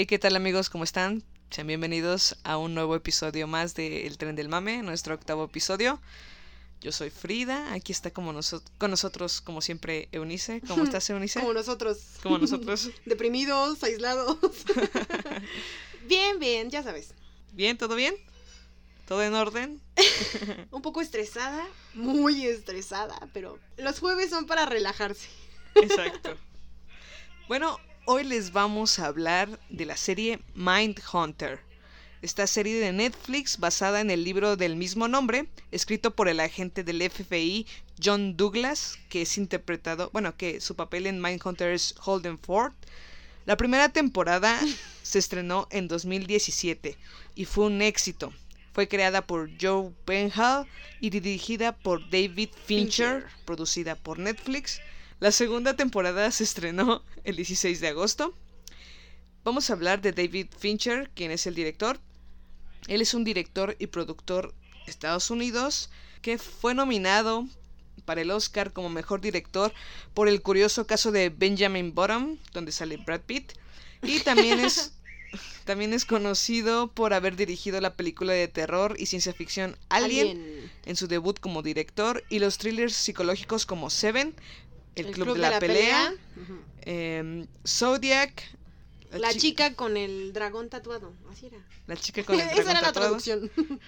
Hey, ¿qué tal amigos? ¿Cómo están? Sean bienvenidos a un nuevo episodio más de El Tren del Mame, nuestro octavo episodio. Yo soy Frida, aquí está como con nosotros, como siempre, Eunice. ¿Cómo estás, Eunice? Como nosotros. Como nosotros. Deprimidos, aislados. bien, bien, ya sabes. ¿Bien? ¿Todo bien? ¿Todo en orden? Un poco estresada, muy estresada, pero los jueves son para relajarse. Exacto. Bueno, hoy les vamos a hablar de la serie Mind Hunter. Esta serie de Netflix basada en el libro del mismo nombre, escrito por el agente del FBI John Douglas, que es interpretado, bueno, que su papel en Mindhunter es Holden Ford. La primera temporada se estrenó en 2017 y fue un éxito. Fue creada por Joe Penhall y dirigida por David Fincher, producida por Netflix. La segunda temporada se estrenó el 16 de agosto. Vamos a hablar de David Fincher, quien es el director. Él es un director y productor de Estados Unidos que fue nominado para el Oscar como mejor director por el curioso caso de Benjamin Bottom, donde sale Brad Pitt. Y también es, también es conocido por haber dirigido la película de terror y ciencia ficción Alien, en su debut como director y los thrillers psicológicos como Seven, el, Club, de, la, Pelea, em, Zodiac. La, chica con el dragón tatuado, así era. La chica con el dragón Esa era la traducción.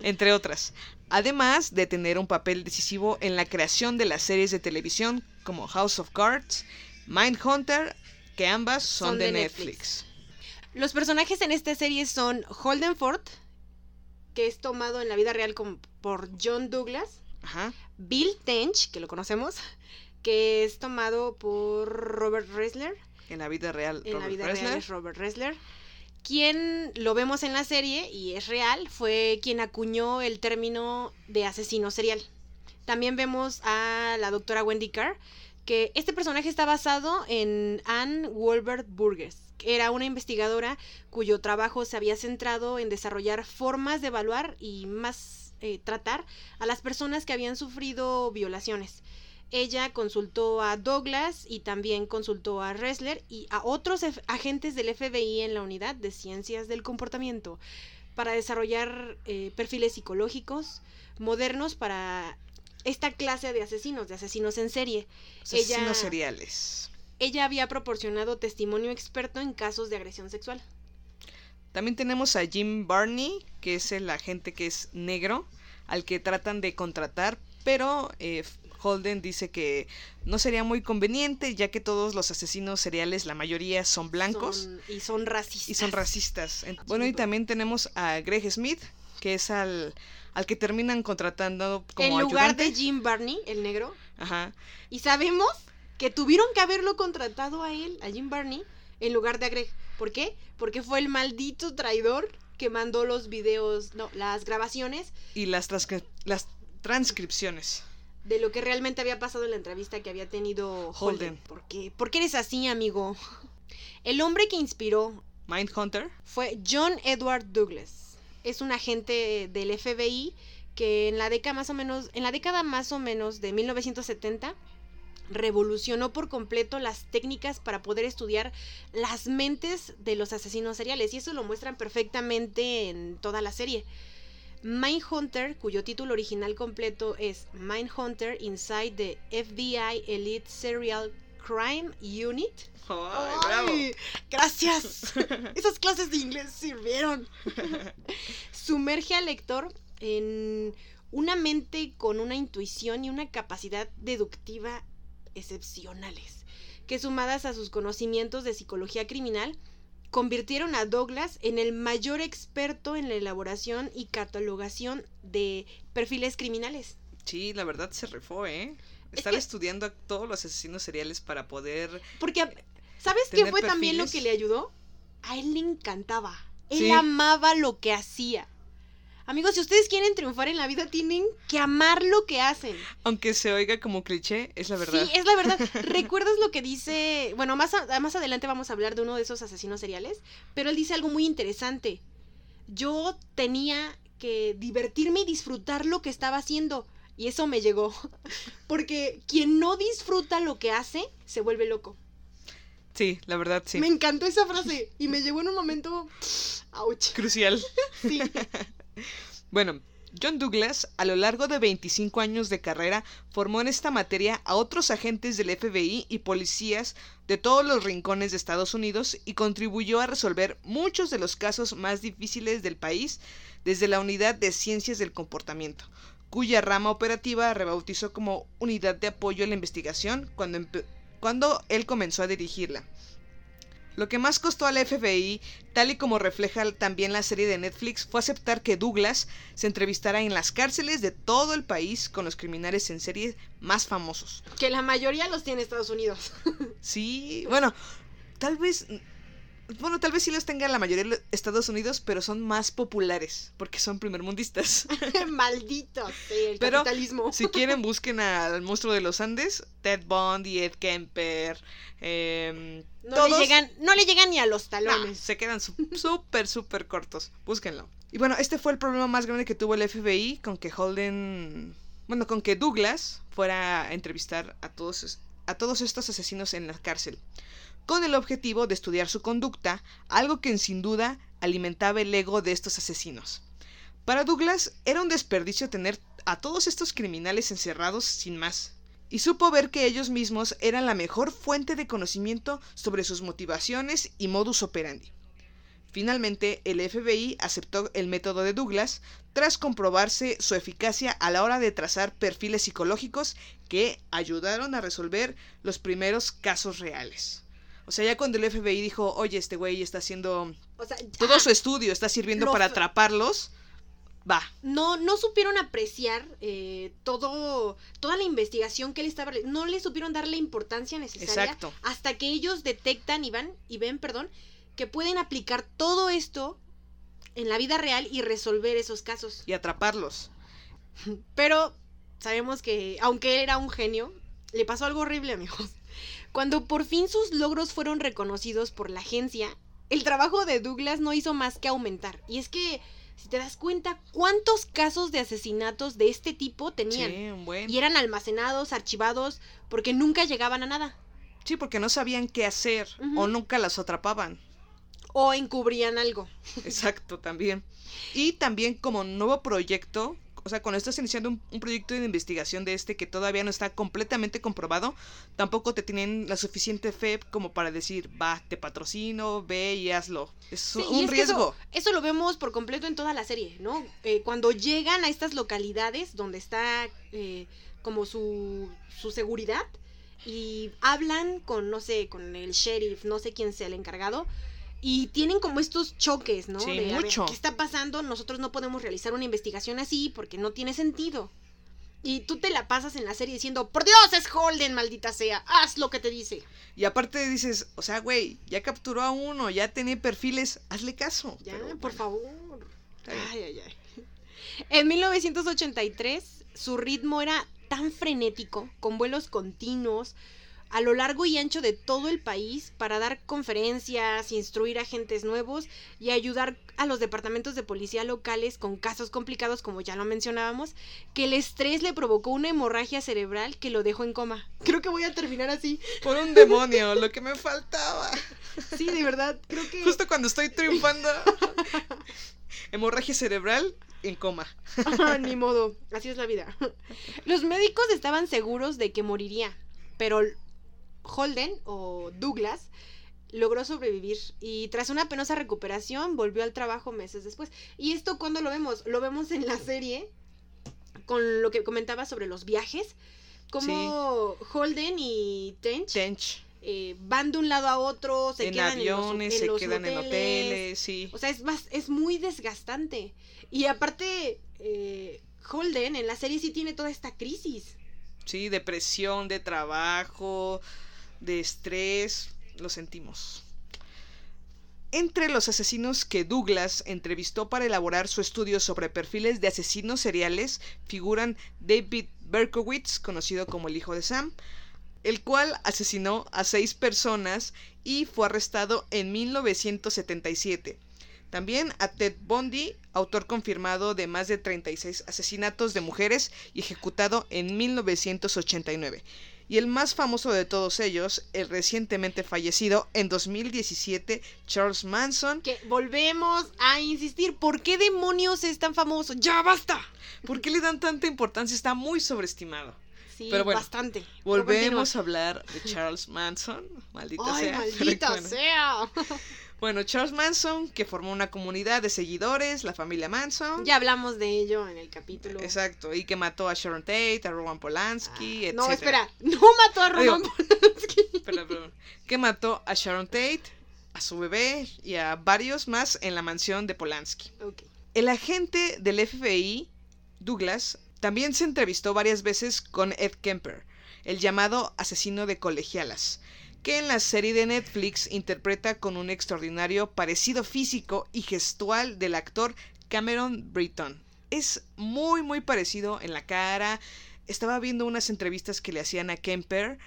entre otras. Además de tener un papel decisivo en la creación de las series de televisión como House of Cards, Mindhunter, que ambas son, de, Netflix. Los personajes en esta serie son Holden Ford, que es tomado en la vida real por John Douglas, Ajá. Bill Tench, que lo conocemos, que es tomado por Robert Ressler. En la vida real, en Robert la vida Ressler. real es Robert Ressler. Quien lo vemos en la serie y es real, fue quien acuñó el término de asesino serial. También vemos a la doctora Wendy Carr, que este personaje está basado en Anne Wolbert Burgess, que era una investigadora cuyo trabajo se había centrado en desarrollar formas de evaluar y más eh, tratar a las personas que habían sufrido violaciones. Ella consultó a Douglas y también consultó a Ressler y a otros agentes del FBI en la unidad de ciencias del comportamiento para desarrollar eh, perfiles psicológicos modernos para esta clase de asesinos, de asesinos en serie. Asesinos ella, seriales. Ella había proporcionado testimonio experto en casos de agresión sexual. También tenemos a Jim Barney, que es el agente que es negro, al que tratan de contratar, pero eh, Holden dice que no sería muy conveniente ya que todos los asesinos seriales, la mayoría son blancos. y son racistas. Y son racistas. Bueno, y también tenemos a Greg Smith, que es al, al que terminan contratando como En lugar ayudante. de Jim Barney, el negro. Ajá. Y sabemos que tuvieron que haberlo contratado a él, a Jim Barney, en lugar de a Greg. ¿Por qué? Porque fue el maldito traidor que mandó los videos, no, las grabaciones. Y las, las transcripciones de lo que realmente había pasado en la entrevista que había tenido Holden. ¿Por qué? ¿Por qué eres así, amigo? El hombre que inspiró Mindhunter fue John Edward Douglas. Es un agente del FBI que en la década más o menos, en la década más o menos de 1970 revolucionó por completo las técnicas para poder estudiar las mentes de los asesinos seriales y eso lo muestran perfectamente en toda la serie. Mindhunter, cuyo título original completo es Mindhunter Inside the FBI Elite Serial Crime Unit. ¡Ay, Gracias. Esas clases de inglés sirvieron. Sumerge al lector en una mente con una intuición y una capacidad deductiva excepcionales, que sumadas a sus conocimientos de psicología criminal, convirtieron a Douglas en el mayor experto en la elaboración y catalogación de perfiles criminales. Sí, la verdad se rifó, ¿eh? Estar que- estudiando a todos los asesinos seriales para poder... Porque, ¿sabes qué fue también lo que le ayudó? A él le encantaba. Él Sí. amaba lo que hacía. Amigos, si ustedes quieren triunfar en la vida, tienen que amar lo que hacen. Aunque se oiga como cliché, es la verdad. Sí, es la verdad. ¿Recuerdas lo que dice? Bueno, más, a- más adelante vamos a hablar de uno de esos asesinos seriales, pero él dice algo muy interesante. Yo tenía que divertirme y disfrutar lo que estaba haciendo. Y eso me llegó. Porque quien no disfruta lo que hace, se vuelve loco. Sí, la verdad, sí. Me encantó esa frase y me llegó en un momento... ¡Auch! Crucial. Sí. Bueno, John Douglas, a lo largo de 25 años de carrera, formó en esta materia a otros agentes del FBI y policías de todos los rincones de Estados Unidos y contribuyó a resolver muchos de los casos más difíciles del país desde la Unidad de Ciencias del Comportamiento, cuya rama operativa rebautizó como Unidad de Apoyo a la Investigación cuando, cuando él comenzó a dirigirla. Lo que más costó al FBI, tal y como refleja también la serie de Netflix, fue aceptar que Douglas se entrevistara en las cárceles de todo el país con los criminales en serie más famosos. Que la mayoría los tiene Estados Unidos. Sí, bueno, tal vez... Bueno, tal vez sí los tenga la mayoría de los Estados Unidos, pero son más populares, porque son primermundistas. Maldito el Pero, capitalismo. Si quieren, busquen al monstruo de los Andes, Ted Bundy, Ed Kemper, em, No todos- le llegan, no le llegan ni a los No, talones. se quedan súper, súper cortos. Búsquenlo. Y bueno, este fue el problema más grande que tuvo el FBI con que Holden. Bueno, con que Douglas fuera a entrevistar a todos, a todos estos asesinos en la cárcel. Con el objetivo de estudiar su conducta, algo que sin duda alimentaba el ego de estos asesinos. Para Douglas era un desperdicio tener a todos estos criminales encerrados sin más. Y supo ver que ellos mismos eran la mejor fuente de conocimiento sobre sus motivaciones y modus operandi. Finalmente, el FBI aceptó el método de Douglas tras comprobarse su eficacia a la hora de trazar perfiles psicológicos que ayudaron a resolver los primeros casos reales. O sea, ya cuando el FBI dijo, oye, este güey está haciendo O sea, todo su estudio, está sirviendo Lo para atraparlos, va. no, no supieron apreciar eh, todo, toda la investigación que él estaba, no le supieron dar la importancia necesaria Exacto. hasta que ellos detectan y van y ven, perdón, que pueden aplicar todo esto en la vida real y resolver esos casos. Y atraparlos. Pero sabemos que, aunque era un genio, le pasó algo horrible, amigos. Cuando por fin sus logros fueron reconocidos por la agencia, el trabajo de Douglas no hizo más que aumentar. Y es que, si te das cuenta, ¿cuántos casos de asesinatos de este tipo tenían? Sí, un buen. Y eran almacenados, archivados, porque nunca llegaban a nada. Sí, porque no sabían qué hacer o nunca las atrapaban. O encubrían algo. Exacto, también. Y también como nuevo proyecto, o sea, cuando estás iniciando un, un proyecto de investigación de este que todavía no está completamente comprobado, tampoco te tienen la suficiente fe como para decir, va, te patrocino, ve y hazlo. Es Sí, un es riesgo. Eso, eso lo vemos por completo en toda la serie, ¿no? Eh, cuando llegan a estas localidades donde está eh, como su, su seguridad y hablan con, no sé, con el sheriff, no sé quién sea el encargado, y tienen como estos choques, ¿no? Sí, De, ver, mucho. ¿Qué está pasando? Nosotros no podemos realizar una investigación así porque no tiene sentido. Y tú te la pasas en la serie diciendo, por Dios, es Holden, maldita sea, haz lo que te dice. Y aparte dices, o sea, güey, ya capturó a uno, ya tenía perfiles, hazle caso. Ya, Pero, por bueno, favor. Ay, ay, ay. En 1983, su ritmo era tan frenético, con vuelos continuos, a lo largo y ancho de todo el país, para dar conferencias, instruir a agentes nuevos y ayudar a los departamentos de policía locales con casos complicados, como ya lo mencionábamos, que el estrés le provocó una hemorragia cerebral que lo dejó en coma. Creo que voy a terminar así. Por un demonio, lo que me faltaba. Sí, de verdad, creo que... Justo cuando estoy triunfando. Hemorragia cerebral en coma. Ah, Ni modo, así es la vida. Los médicos estaban seguros de que moriría, pero Holden o Douglas logró sobrevivir y tras una penosa recuperación volvió al trabajo meses después. ¿Y esto cuando lo vemos? Lo vemos en la serie con lo que comentaba sobre los viajes, como Holden y Tench Tench. eh, van de un lado a otro, se en quedan aviones, en los, se en quedan los en hoteles, sí. O sea, es, más, es muy desgastante. Y aparte, eh, Holden en la serie sí tiene toda esta crisis. Sí, depresión, de trabajo, de estrés, lo sentimos. Entre los asesinos que Douglas entrevistó para elaborar su estudio sobre perfiles de asesinos seriales figuran David Berkowitz, conocido como el hijo de Sam, el cual asesinó a seis personas y fue arrestado en 1977. También a Ted Bundy, autor confirmado de más de 36 asesinatos de mujeres y ejecutado en 1989. Y el más famoso de todos ellos, el recientemente fallecido en 2017 Charles Manson. Que volvemos a insistir, ¿por qué demonios es tan famoso? ¡Ya basta! ¿Por qué le dan tanta importancia? Está muy sobreestimado. Sí, Pero bueno, bastante. Volvemos a hablar de Charles Manson. Maldita Ay, sea. maldita bueno. sea. Bueno, Charles Manson, que formó una comunidad de seguidores, la familia Manson. Ya hablamos de ello en el capítulo. Exacto, y que mató a Sharon Tate, a Roman Polanski, Ah, etc. no, espera, no mató a Digo, Roman Polanski. Perdón, perdón. Que mató a Sharon Tate, a su bebé y a varios más en la mansión de Polanski. El agente del FBI, Douglas, también se entrevistó varias veces con Ed Kemper, el llamado asesino de colegialas, que en la serie de Netflix interpreta con un extraordinario parecido físico y gestual del actor Cameron Britton. Es muy muy parecido en la cara. Estaba viendo unas entrevistas que le hacían a Kemper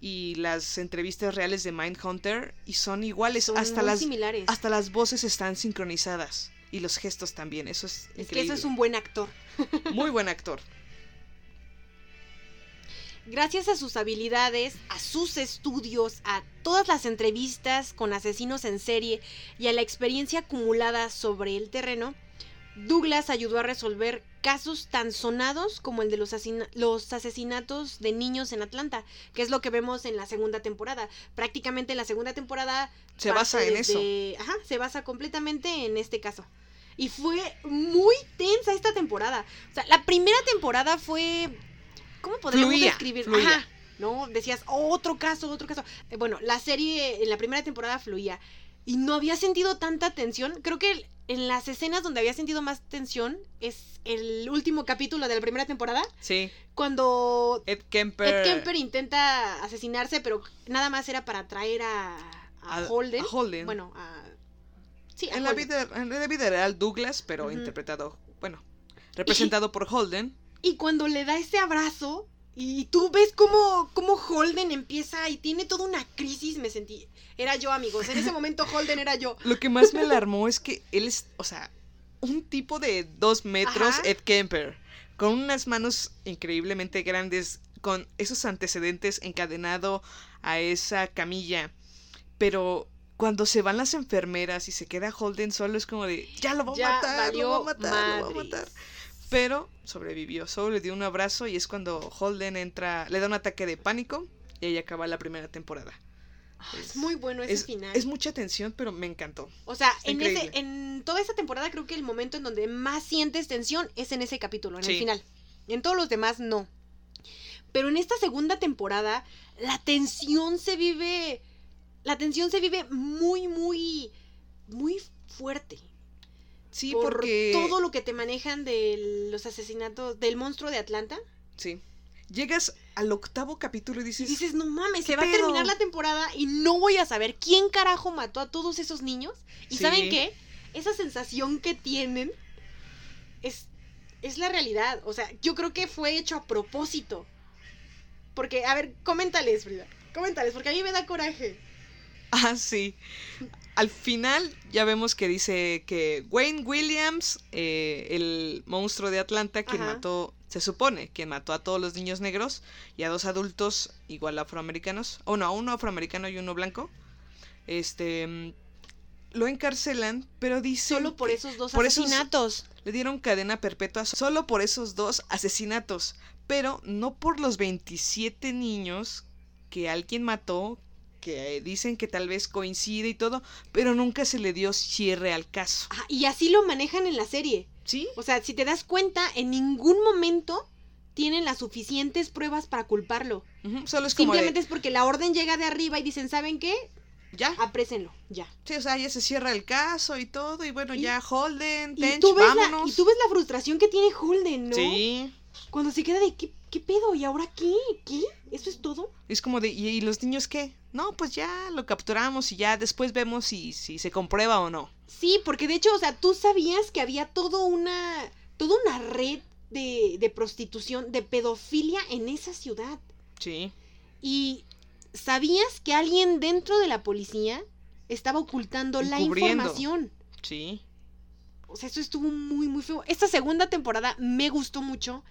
y las entrevistas reales de Mindhunter y son iguales Son hasta muy las similares. hasta las voces están sincronizadas y los gestos también. Eso es es que increíble. eso es un buen actor. Muy buen actor. Gracias a sus habilidades, a sus estudios, a todas las entrevistas con asesinos en serie y a la experiencia acumulada sobre el terreno, Douglas ayudó a resolver casos tan sonados como el de los, asesina- los asesinatos de niños en Atlanta, que es lo que vemos en la segunda temporada. Prácticamente la segunda temporada Se basa en eso. Ajá, se basa completamente en este caso. Y fue muy tensa esta temporada. O sea, la primera temporada fue. ¿Cómo podríamos Fluía, describir? fluía. Ajá. ¿No? Decías, otro caso, otro caso. Eh, Bueno, la serie en la primera temporada fluía. Y no había sentido tanta tensión. Creo que en las escenas donde había sentido más tensión es el último capítulo de la primera temporada. Sí. Cuando Ed Kemper. Ed Kemper intenta asesinarse, pero nada más era para atraer a, a a- Holden. a Holden. Bueno, a. Sí, a en la, vida, en la vida real, Douglas, pero interpretado, bueno, representado por Holden. Y cuando le da ese abrazo, y tú ves cómo, cómo Holden empieza y tiene toda una crisis, me sentí. Era yo, amigos. En ese momento Holden era yo. Lo que más me alarmó es que él es, o sea, un tipo de dos metros, Ajá. Ed Kemper, con unas manos increíblemente grandes, con esos antecedentes encadenado a esa camilla. Pero cuando se van las enfermeras y se queda Holden solo, es como de, ya lo voy a matar, lo voy a matar, lo voy a matar. Pero sobrevivió, solo le dio un abrazo y es cuando Holden entra, le da un ataque de pánico y ahí acaba la primera temporada. Es muy bueno ese Es, final. es mucha tensión, pero me encantó. o sea, está en, ese, en toda esa temporada creo que el momento en donde más sientes tensión es en ese capítulo, en el final. En todos los demás no. Pero en esta segunda temporada, la tensión se vive. La tensión se vive muy, muy. Muy fuerte. Sí, por porque todo lo que te manejan de los asesinatos del monstruo de Atlanta. sí. Llegas al octavo capítulo y Y dices, dices, no mames, ¿qué se va a terminar la temporada y no voy a saber quién carajo mató a todos esos niños. ¿Y Sí. saben qué? Esa sensación que tienen es, es la realidad. O sea, yo creo que fue hecho a propósito. Porque, a ver, coméntales, Frida. Coméntales, porque a mí me da coraje. ah, sí. Al final ya vemos que dice que Wayne Williams, eh, el monstruo de Atlanta, quien Ajá. mató, se supone, quien mató a todos los niños negros y a dos adultos igual afroamericanos, o no, a uno afroamericano y uno blanco, este, mm, lo encarcelan, pero dice Solo por esos dos por esos- asesinatos. Le dieron cadena perpetua solo por esos dos asesinatos, pero no por los 27 niños que alguien mató, que eh, dicen que tal vez coincide y todo, pero nunca se le dio cierre al caso. Ah, y así lo manejan en la serie. ¿Sí? O sea, si te das cuenta, en ningún momento tienen las suficientes pruebas para culparlo. Solo es como Simplemente de, es porque la orden llega de arriba y dicen, ¿saben qué? ya. Aprésenlo, ya. Sí, o sea, ya se cierra el caso y todo, y bueno, Y- ya Holden, Y tú, ves la, vámonos. y tú ves la frustración que tiene Holden, ¿no? Sí. Cuando se queda de, ¿qué, qué pedo? ¿Y ahora qué? ¿Qué? ¿Eso es todo? Es como de, ¿y, y los niños qué? No, pues ya lo capturamos y ya después vemos si, si se comprueba o no. Sí, porque de hecho, o sea, tú sabías que había todo una, toda una red de, de prostitución, de pedofilia en esa ciudad. Sí. Y sabías que alguien dentro de la policía estaba ocultando la información. Sí. O sea, eso estuvo muy, muy feo. Esta segunda temporada me gustó mucho,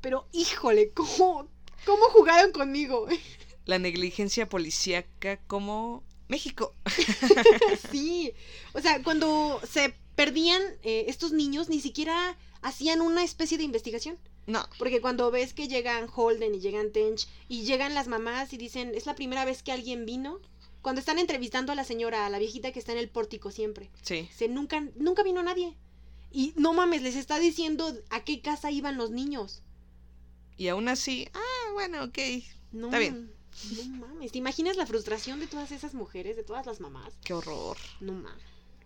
pero híjole, ¿cómo, cómo jugaron conmigo? La negligencia policíaca como México. sí, o sea, cuando se perdían eh, estos niños, ni siquiera hacían una especie de investigación. No. Porque cuando ves que llegan Holden y llegan Tench y llegan las mamás y dicen, es la primera vez que alguien vino. Cuando están entrevistando a la señora, a la viejita que está en el pórtico siempre. Sí. Se nunca, nunca vino nadie. Y no mames, les está diciendo a qué casa iban los niños. Y aún así, ah, bueno, ok. No, Está bien. No mames. ¿Te imaginas la frustración de todas esas mujeres, de todas las mamás? Qué horror. No mames.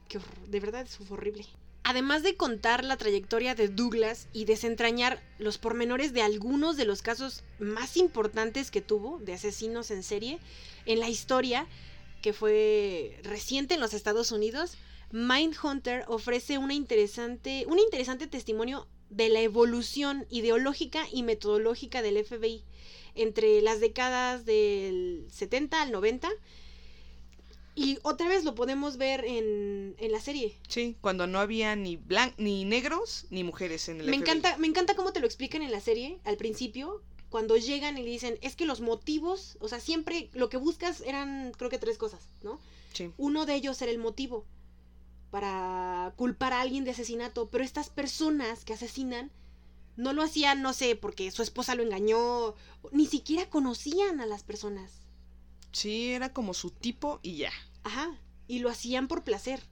Qué horror. De verdad, fue horrible. Además de contar la trayectoria de Douglas y desentrañar los pormenores de algunos de los casos más importantes que tuvo de asesinos en serie en la historia, que fue reciente en los Estados Unidos, Mindhunter ofrece una interesante, un interesante testimonio de la evolución ideológica y metodológica del FBI entre las décadas del 70 al 90. Y otra vez lo podemos ver en, en la serie. Sí, cuando no había ni blan ni negros ni mujeres en el Me FBI. encanta, me encanta cómo te lo explican en la serie al principio, cuando llegan y dicen, es que los motivos, o sea, siempre lo que buscas eran, creo que tres cosas, ¿no? Sí. Uno de ellos era el motivo para culpar a alguien de asesinato, pero estas personas que asesinan no lo hacían, no sé, porque su esposa lo engañó, ni siquiera conocían a las personas. Sí, era como su tipo y ya. Ajá, y lo hacían por placer.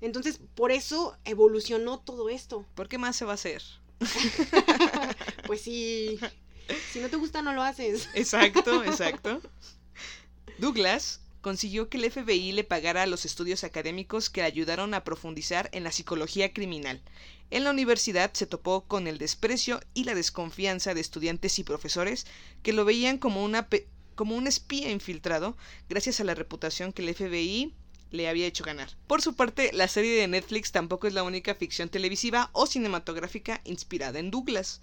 Entonces, por eso evolucionó todo esto. ¿Por qué más se va a hacer? Pues sí, si no te gusta, no lo haces. Exacto, exacto. Douglas consiguió que el FBI le pagara los estudios académicos que le ayudaron a profundizar en la psicología criminal. En la universidad se topó con el desprecio y la desconfianza de estudiantes y profesores que lo veían como, un espía infiltrado gracias a la reputación que el FBI le había hecho ganar. Por su parte, la serie de Netflix tampoco es la única ficción televisiva o cinematográfica inspirada en Douglas.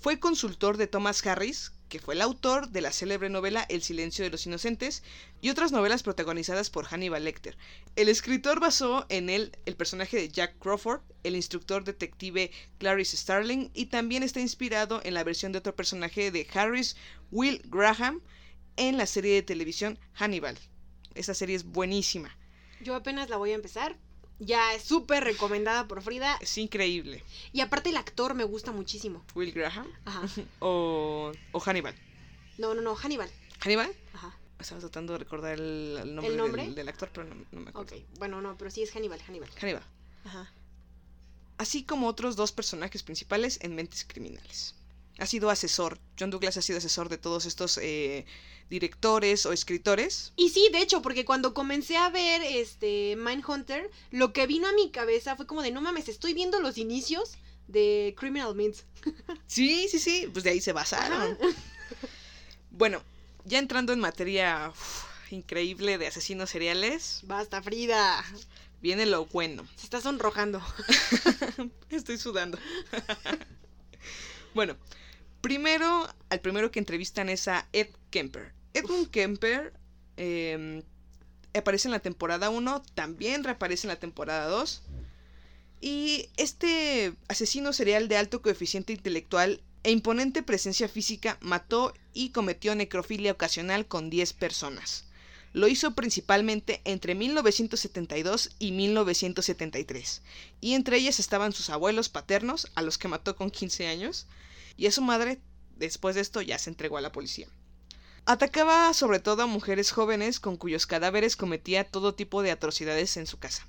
Fue consultor de Thomas Harris, que fue el autor de la célebre novela El silencio de los inocentes y otras novelas protagonizadas por Hannibal Lecter. El escritor basó en él el personaje de Jack Crawford, el instructor detective Clarice Starling, y también está inspirado en la versión de otro personaje de Harris, Will Graham, en la serie de televisión Hannibal. Esa serie es buenísima, Yo apenas la voy a empezar. Ya es súper recomendada por Frida. es increíble. Y aparte el actor me gusta muchísimo. Will Graham Ajá. o, o Hannibal. No, no, no, Hannibal. ¿Hannibal? Ajá. Estaba tratando de recordar el, el nombre, ¿El nombre? Del, del actor, pero no, no me acuerdo. Ok, bueno, no, pero sí es Hannibal, Hannibal. Hannibal. Ajá. Así como otros dos personajes principales en Mentes Criminales. Ha sido asesor. John Douglas ha sido asesor de todos estos eh, directores o escritores. Y sí, de hecho, porque cuando comencé a ver este Mindhunter, lo que vino a mi cabeza fue como de, no mames, estoy viendo los inicios de Criminal Minds. Sí, sí, sí. Pues de ahí se basaron. Bueno, ya entrando en materia uf, increíble de asesinos seriales, Basta, Frida. viene lo bueno. Se está sonrojando. Estoy sudando. bueno, primero, al primero que entrevistan es a Ed Kemper. Edmund Kemper eh, aparece en la temporada 1, también reaparece en la temporada 2. Y este asesino serial de alto coeficiente intelectual e imponente presencia física mató y cometió necrofilia ocasional con 10 personas. Lo hizo principalmente entre 1972 y 1973, y entre ellas estaban sus abuelos paternos, a los que mató con 15 años, y a su madre, después de esto, ya se entregó a la policía. Atacaba sobre todo a mujeres jóvenes con cuyos cadáveres cometía todo tipo de atrocidades en su casa.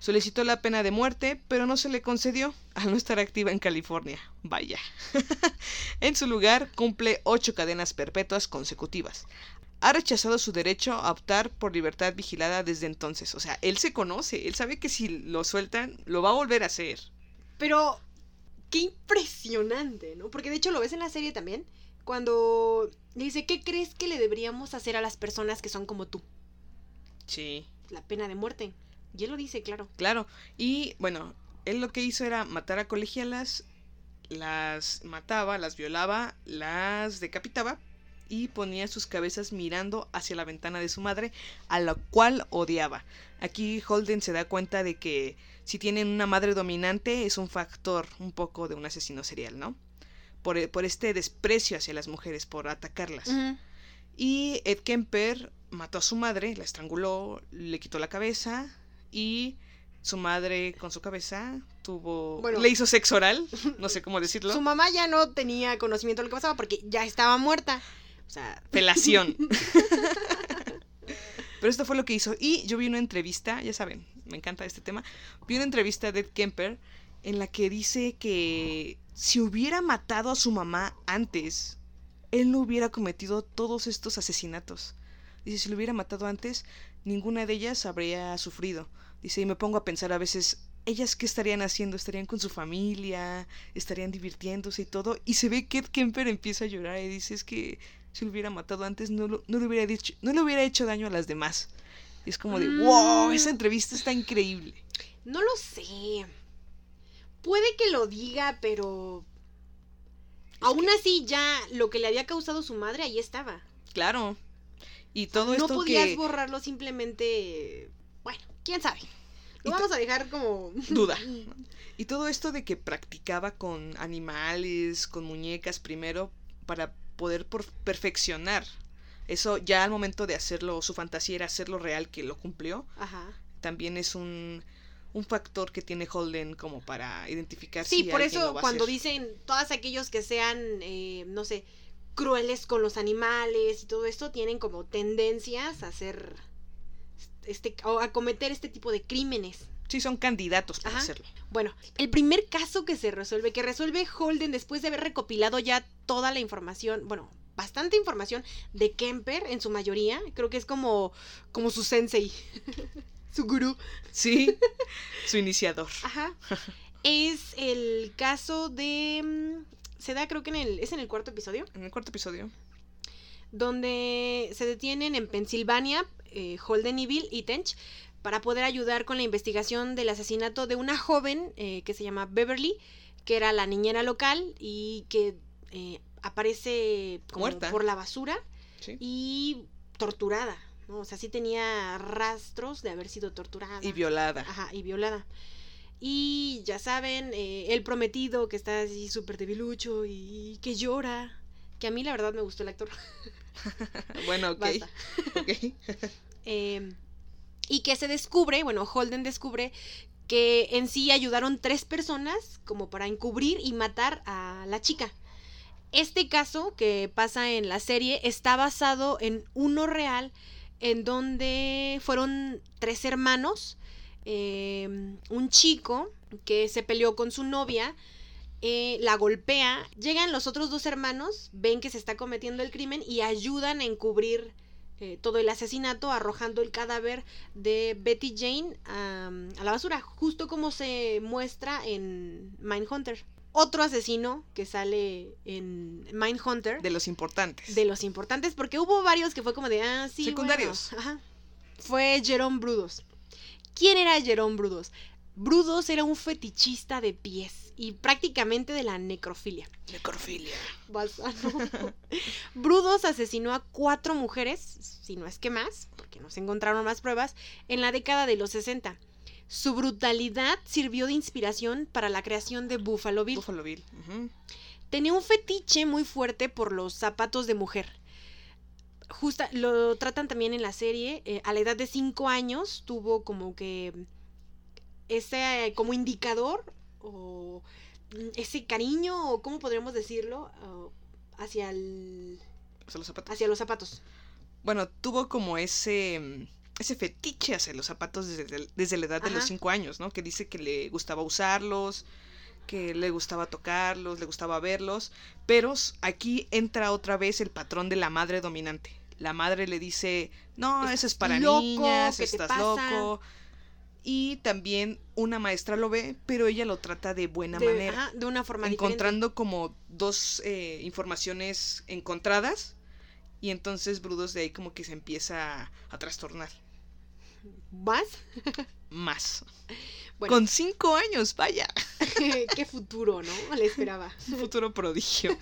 Solicitó la pena de muerte, pero no se le concedió al no estar activa en California. Vaya. en su lugar, cumple ocho cadenas perpetuas consecutivas. Ha rechazado su derecho a optar por libertad vigilada desde entonces. O sea, él se conoce, él sabe que si lo sueltan, lo va a volver a hacer. Pero, qué impresionante, ¿no? Porque de hecho lo ves en la serie también, cuando le dice, ¿qué crees que le deberíamos hacer a las personas que son como tú? Sí. La pena de muerte. Y él lo dice, claro. Claro. Y bueno, él lo que hizo era matar a colegialas, las mataba, las violaba, las decapitaba y ponía sus cabezas mirando hacia la ventana de su madre, a la cual odiaba. Aquí Holden se da cuenta de que si tienen una madre dominante es un factor un poco de un asesino serial, ¿no? Por, por este desprecio hacia las mujeres, por atacarlas. Y Ed Kemper mató a su madre, la estranguló, le quitó la cabeza y su madre con su cabeza tuvo... Bueno. le hizo sexo oral, no sé cómo decirlo. Su mamá ya no tenía conocimiento de lo que pasaba porque ya estaba muerta. O sea, Pelación. Pero esto fue lo que hizo. Y yo vi una entrevista, ya saben, me encanta este tema. Vi una entrevista de Ed Kemper en la que dice que si hubiera matado a su mamá antes, él no hubiera cometido todos estos asesinatos. Dice, si lo hubiera matado antes, ninguna de ellas habría sufrido. Dice, y me pongo a pensar a veces, ellas qué estarían haciendo, estarían con su familia, estarían divirtiéndose y todo. Y se ve que Ed Kemper empieza a llorar y dice, es que si lo hubiera matado antes, no, lo- no, le hubiera dicho, no le hubiera hecho daño a las demás. Y es como de, Mm. wow, esa entrevista está increíble. no lo sé. Puede que lo diga, pero... Aún así ya lo que le había causado su madre ahí estaba. Claro. Y todo no esto podías que... borrarlo simplemente... Bueno, quién sabe. Lo vamos a dejar como... Duda. Y todo esto de que practicaba con animales, con muñecas primero, para poder por- perfeccionar. Eso ya al momento de hacerlo, su fantasía era hacerlo real, que lo cumplió. Ajá. También es un, un factor que tiene Holden como para identificar Sí, si por eso lo va a cuando hacer. dicen todos aquellos que sean, eh, no sé, crueles con los animales y todo esto, tienen como tendencias a hacer, este, o a cometer este tipo de crímenes. Sí, son candidatos para Ajá. hacerlo. Bueno, el primer caso que se resuelve, que resuelve Holden después de haber recopilado ya toda la información, bueno, bastante información de Kemper en su mayoría, creo que es como, como su sensei, su gurú. Sí, su iniciador. Ajá. Es el caso de... mm, Se da creo que en el... Es en el cuarto episodio. En el cuarto episodio. Donde se detienen en Pensilvania eh, Holden y Bill y Tench para poder ayudar con la investigación del asesinato de una joven eh, que se llama Beverly, que era la niñera local y que eh, aparece como Muerta. por la basura Sí. y torturada. ¿no? O sea, sí tenía rastros de haber sido torturada. Y violada. Ajá, y violada. Y ya saben, eh, el prometido que está así súper debilucho y que llora. Que a mí la verdad me gustó el actor. Bueno, ok. Basta. ok. Eh, y que se descubre, bueno, Holden descubre que en sí ayudaron tres personas como para encubrir y matar a la chica. Este caso que pasa en la serie está basado en uno real en donde fueron tres hermanos, eh, un chico que se peleó con su novia, eh, la golpea, llegan los otros dos hermanos, ven que se está cometiendo el crimen y ayudan a encubrir eh, todo el asesinato arrojando el cadáver de Betty Jane a la basura, justo como se muestra en Mindhunter. Otro asesino que sale en Mindhunter, De los importantes. de los importantes, porque hubo varios que fue como de, ah, sí. Secundarios. bueno, ajá. Fue Jerome Brudos. ¿Quién era Jerome Brudos? Brudos era un fetichista de pies y prácticamente de la necrofilia. Necrofilia. Balsa- no. Brudos asesinó a cuatro mujeres, si no es que más, porque no se encontraron más pruebas, en la década de los 60. Su brutalidad sirvió de inspiración para la creación de Buffalo Bill. Buffalo Bill. Tenía un fetiche muy fuerte por los zapatos de mujer. Justa, lo tratan también en la serie. eh, a la edad de 5 años tuvo como que ese eh, como indicador o ese cariño o cómo podríamos decirlo uh, hacia el los zapatos. hacia los zapatos. Bueno, tuvo como ese ese fetiche hacia los zapatos desde, desde la edad de los Ajá. 5 años, ¿no? Que dice que le gustaba usarlos, que le gustaba tocarlos, le gustaba verlos, pero aquí entra otra vez el patrón de la madre dominante. La madre le dice, no, eso es para loco, niñas, ¿qué te estás pasa?" loco. Y también una maestra lo ve, pero ella lo trata de buena de, manera ajá, de una forma diferente. encontrando como dos eh, informaciones encontradas y entonces Brudos de ahí como que se empieza a, a trastornar ¿Más? más. Bueno, Con cinco años, vaya, qué futuro, ¿no? Le esperaba. un futuro prodigio.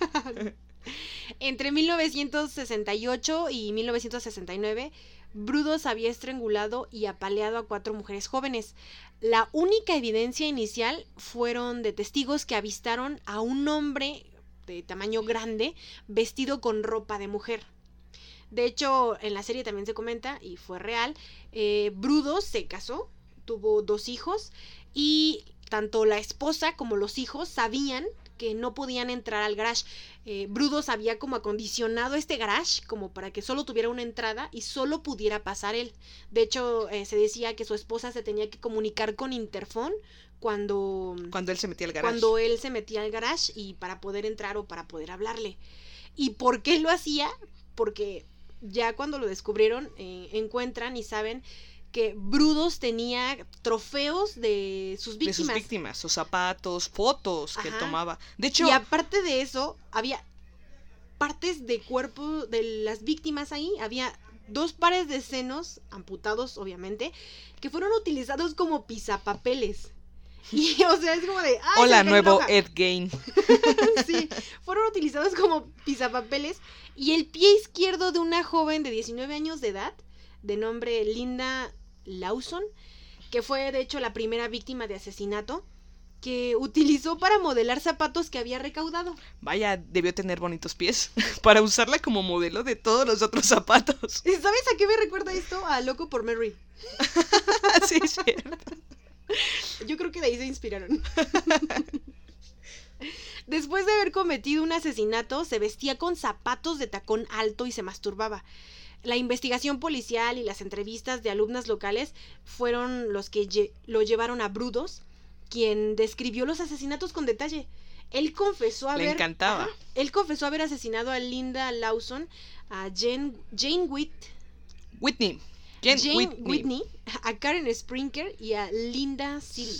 Entre 1968 y 1969, Brudos había estrangulado y apaleado a cuatro mujeres jóvenes. La única evidencia inicial fueron de testigos que avistaron a un hombre de tamaño grande vestido con ropa de mujer. De hecho, en la serie también se comenta, y fue real, eh, Brudos se casó, tuvo dos hijos, y tanto la esposa como los hijos sabían que no podían entrar al garage. Eh, Brudos había como acondicionado este garage como para que solo tuviera una entrada y solo pudiera pasar él. De hecho, eh, se decía que su esposa se tenía que comunicar con Interfón cuando, Cuando él se metía al garaje. cuando él se metía al garage y para poder entrar o para poder hablarle. ¿Y por qué lo hacía? Porque ya cuando lo descubrieron, eh, encuentran y saben que Brudos tenía trofeos de sus de sus víctimas. víctimas, sus zapatos, fotos que él Ajá. tomaba. De hecho, Y aparte de eso, había partes de cuerpo de las víctimas ahí. Había dos pares de senos, amputados obviamente, que fueron utilizados como pisapapeles. Y, o sea, es como de. ¡ay, se hola nuevo! Ed Gain. sí, fueron utilizados como pisapapeles. Y el pie izquierdo de una joven de 19 años de edad, de nombre Linda Lawson, que fue de hecho la primera víctima de asesinato, que utilizó para modelar zapatos que había recaudado. Vaya, debió tener bonitos pies para usarla como modelo de todos los otros zapatos. ¿Sabes a qué me recuerda esto? A Loco por Mary. sí, es cierto. Yo creo que de ahí se inspiraron. Después de haber cometido un asesinato, se vestía con zapatos de tacón alto y se masturbaba. La investigación policial y las entrevistas de alumnas locales fueron los que lle- lo llevaron a Brudos, quien describió los asesinatos con detalle. Él confesó Le haber encantaba. Ajá. él confesó haber asesinado a Linda Lawson, a Jane, Jane Whitney. Jen Jane Whitney. Whitney, a Karen Sprinker y a Linda Seeley.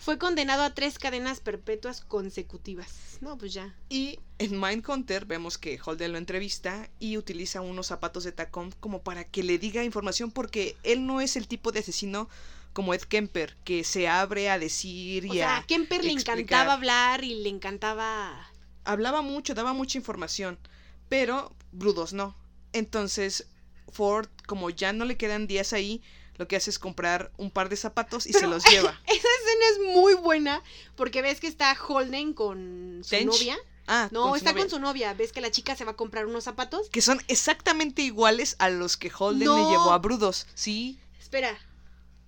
Fue condenado a tres cadenas perpetuas consecutivas. No, pues ya. Y en Mindhunter vemos que Holden lo entrevista y utiliza unos zapatos de tacón como para que le diga información porque él no es el tipo de asesino como Ed Kemper que se abre a decir O y sea, a a Kemper le explicar. encantaba hablar y le encantaba. hablaba mucho, daba mucha información, pero Brudos no. Entonces Ford, como ya no le quedan días ahí, lo que hace es comprar un par de zapatos y se los lleva. Esa escena es muy buena porque ves que está Holden con su Tench. novia. Ah, No, con está novia. con su novia. Ves que la chica se va a comprar unos zapatos. Que son exactamente iguales a los que Holden No. le llevó a Brudos. Sí, Espera.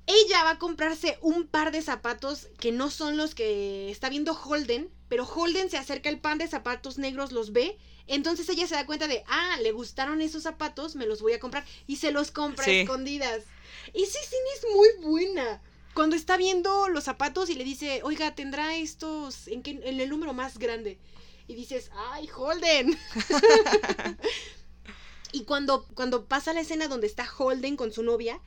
Ella va a comprarse un par de zapatos que no son los que está viendo Holden, pero Holden se acerca al pan de zapatos negros, los ve, entonces ella se da cuenta de, ah, le gustaron esos zapatos, me los voy a comprar, y se los compra a Sí. escondidas. Esa escena es muy buena. Cuando está viendo los zapatos y le dice, oiga, tendrá estos en, qué- en el número más grande. Y dices, ay, Holden. y cuando, cuando pasa la escena donde está Holden con su novia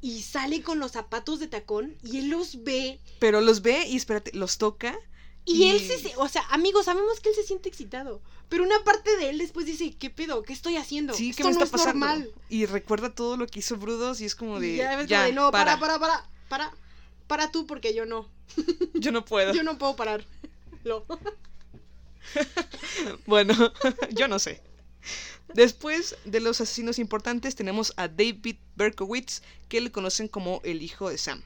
y sale con los zapatos de tacón y él los ve pero los ve y espérate, los toca. y, Y- él se, se- o sea, amigos, sabemos que él se siente excitado, pero una parte de él después dice, ¿qué pedo? ¿Qué estoy haciendo? Sí, ¿qué Esto me no está es pasando? normal. Y recuerda todo lo que hizo Brudos y es como de. Y ya, ya, de, no, para, para, para, para, para, tú porque yo no, Yo no puedo. yo no puedo parar. Lo- Bueno, yo no sé. Después de los asesinos importantes tenemos a David Berkowitz, que le conocen como el hijo de Sam.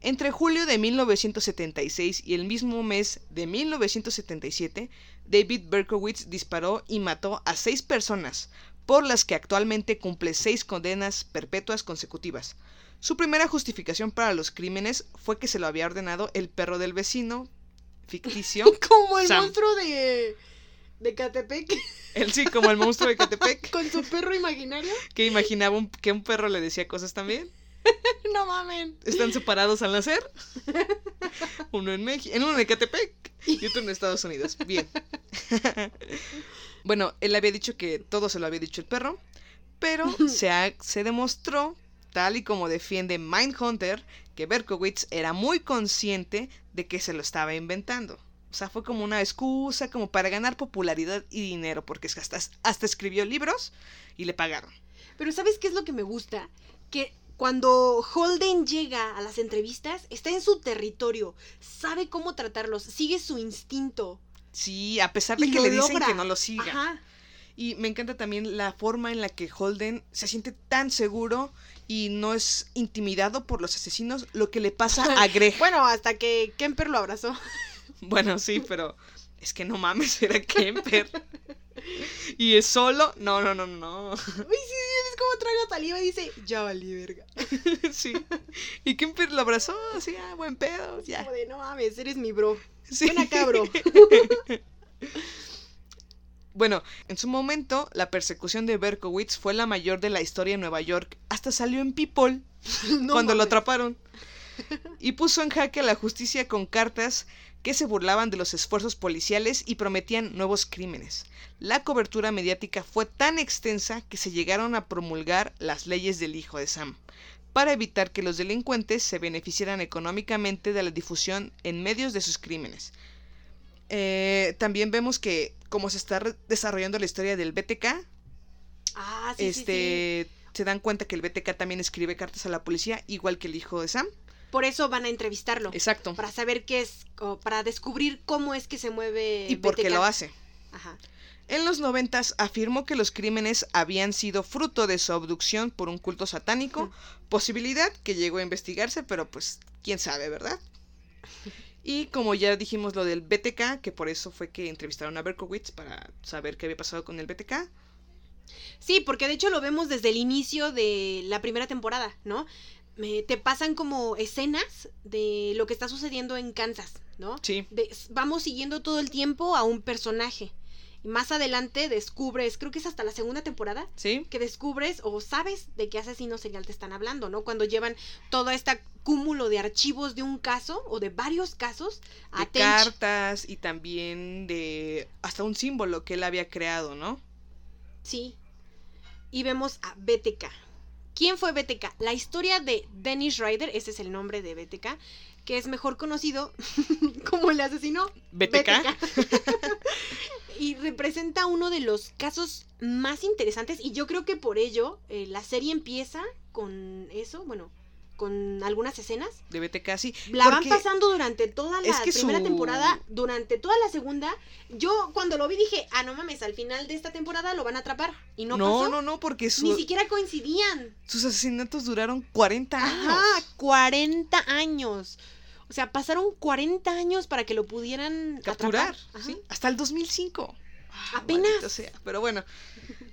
Entre julio de 1976 y el mismo mes de 1977, David Berkowitz disparó y mató a seis personas, por las que actualmente cumple seis condenas perpetuas consecutivas. Su primera justificación para los crímenes fue que se lo había ordenado el perro del vecino ficticio Como el Sam. monstruo de de Catepec Él sí, como el monstruo de Catepec, con su perro imaginario. que imaginaba un- que un perro le decía cosas también. No mamen. Están separados al nacer. Uno en México, en uno en Ecatepec y otro en Estados Unidos. Bien. bueno, él había dicho que todo se lo había dicho el perro, pero se, ha- se demostró, tal y como defiende Mindhunter, que Berkowitz era muy consciente de que se lo estaba inventando. O sea, fue como una excusa, como para ganar popularidad y dinero, porque es que hasta, hasta escribió libros y le pagaron. Pero ¿sabes qué es lo que me gusta? Que cuando Holden llega a las entrevistas, está en su territorio, sabe cómo tratarlos, sigue su instinto. Sí, a pesar de Y que le dicen logra. que no lo siga. Ajá. Y me encanta también la forma en la que Holden se siente tan seguro y no es intimidado por los asesinos, lo que le pasa a Greg. Bueno, hasta que Kemper lo abrazó. Bueno, sí, pero es que no mames, era Kemper. Y es solo, no, no, no, no. Uy, sí, sí, es como traga saliva y dice, ya valí verga. Sí. Y Kemper lo abrazó, así, ah, buen pedo, ya. Como de, no mames, eres mi bro. Sí. Ven acá, bro. Bueno, en su momento, la persecución de Berkowitz fue la mayor de la historia en Nueva York. Hasta salió en People. No cuando lo atraparon. Y puso en jaque a la justicia con cartas que se burlaban de los esfuerzos policiales y prometían nuevos crímenes. La cobertura mediática fue tan extensa que se llegaron a promulgar las leyes del hijo de Sam, para evitar que los delincuentes se beneficiaran económicamente de la difusión en medios de sus crímenes. Eh, también vemos que como se está desarrollando la historia del BTK, Ah, sí, sí, sí. este se dan cuenta que el BTK también escribe cartas a la policía, igual que el hijo de Sam. Por eso van a entrevistarlo. Exacto. Para saber qué es, o para descubrir cómo es que se mueve. Y por qué lo hace. Ajá. En los noventas afirmó que los crímenes habían sido fruto de su abducción por un culto satánico, posibilidad que llegó a investigarse, pero pues quién sabe, ¿verdad? Y como ya dijimos lo del BTK, que por eso fue que entrevistaron a Berkowitz para saber qué había pasado con el BTK. Sí, porque de hecho lo vemos desde el inicio de la primera temporada, ¿no? Me- te pasan como escenas de lo que está sucediendo en Kansas, ¿no? Sí, De- vamos siguiendo todo el tiempo a un personaje. Y más adelante descubres, creo que es hasta la segunda temporada, sí, que descubres o sabes de qué asesino serial te están hablando, ¿no? Cuando llevan todo este cúmulo de archivos de un caso o de varios casos a de cartas y también de hasta un símbolo que él había creado, ¿no? Sí. Y vemos a BTK. ¿Quién fue BTK? La historia de Dennis Ryder, ese es el nombre de BTK, que es mejor conocido como el asesino BTK. y representa uno de los casos más interesantes y yo creo que por ello eh, la serie empieza con eso, bueno, con algunas escenas. De BTK, sí. La van pasando durante toda la es que primera su- temporada, durante toda la segunda. Yo cuando lo vi dije, ah, no mames, al final de esta temporada lo van a atrapar. Y no, no, pasó. no, no, porque su- Ni siquiera coincidían. sus asesinatos duraron 40 años. Ajá, 40 años. O sea, pasaron 40 años para que lo pudieran capturar. Hasta el 2005. Ah, Apenas. maldito sea. Pero bueno,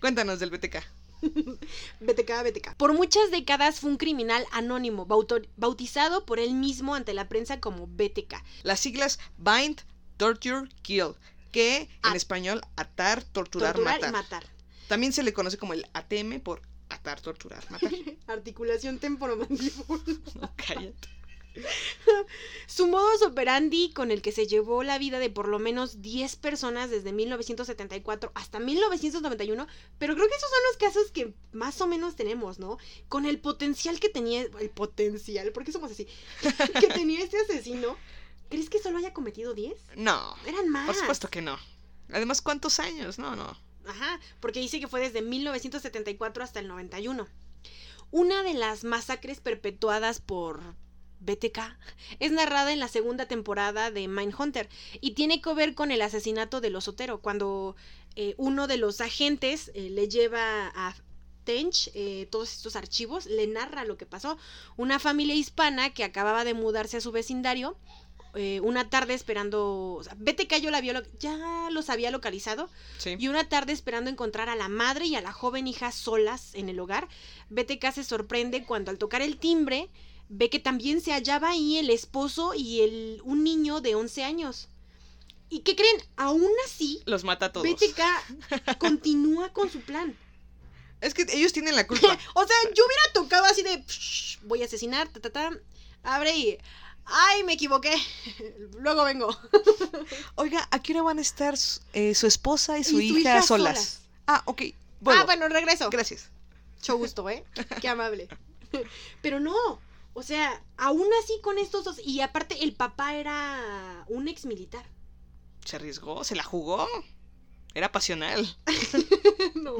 cuéntanos del BTK. BTK, BTK. Por muchas décadas fue un criminal anónimo, bautizado por él mismo ante la prensa como BTK. Las siglas Bind, Torture, Kill, que en español atar, torturar, Torturar matar. y matar. También se le conoce como el ATM por atar, torturar, matar. Articulación temporomandibular. No, cállate. Su modus operandi con el que se llevó la vida de por lo menos 10 personas desde 1974 hasta 1991, pero creo que esos son los casos que más o menos tenemos, ¿no? Con el potencial que tenía, el potencial, ¿por qué somos así? que tenía este asesino, ¿crees que solo haya cometido 10? No, Eran más. por supuesto que no. Además, ¿cuántos años? No, no. Ajá, porque dice que fue desde 1974 hasta el 91. Una de las masacres perpetuadas por BTK es narrada en la segunda temporada de Mindhunter y tiene que ver con el asesinato del osotero, cuando eh, uno de los agentes eh, le lleva a Tench eh, todos estos archivos, le narra lo que pasó. Una familia hispana que acababa de mudarse a su vecindario, eh, una tarde esperando, BTK yo la vio, ya los había localizado, Sí. y una tarde esperando encontrar a la madre y a la joven hija solas en el hogar, BTK se sorprende cuando al tocar el timbre ve que también se hallaba ahí el esposo y el, un niño de 11 años. ¿Y qué creen? Aún así, Los mata a todos. BTK continúa con su plan. Es que ellos tienen la culpa. O sea, yo hubiera tocado así de, "Psh, voy a asesinar, ta, ta, ta, abre y, ay, me equivoqué, luego vengo. Oiga, ¿a qué hora van a estar su- eh, su esposa y su, Y hija, hija solas? solas. Ah, ok. Vuelvo. Ah, bueno, regreso. Gracias. Mucho gusto, ¿eh? Qué amable. Pero no, o sea, aún así con estos dos, y aparte el papá era un ex militar. Se arriesgó, se la jugó. Era pasional. No.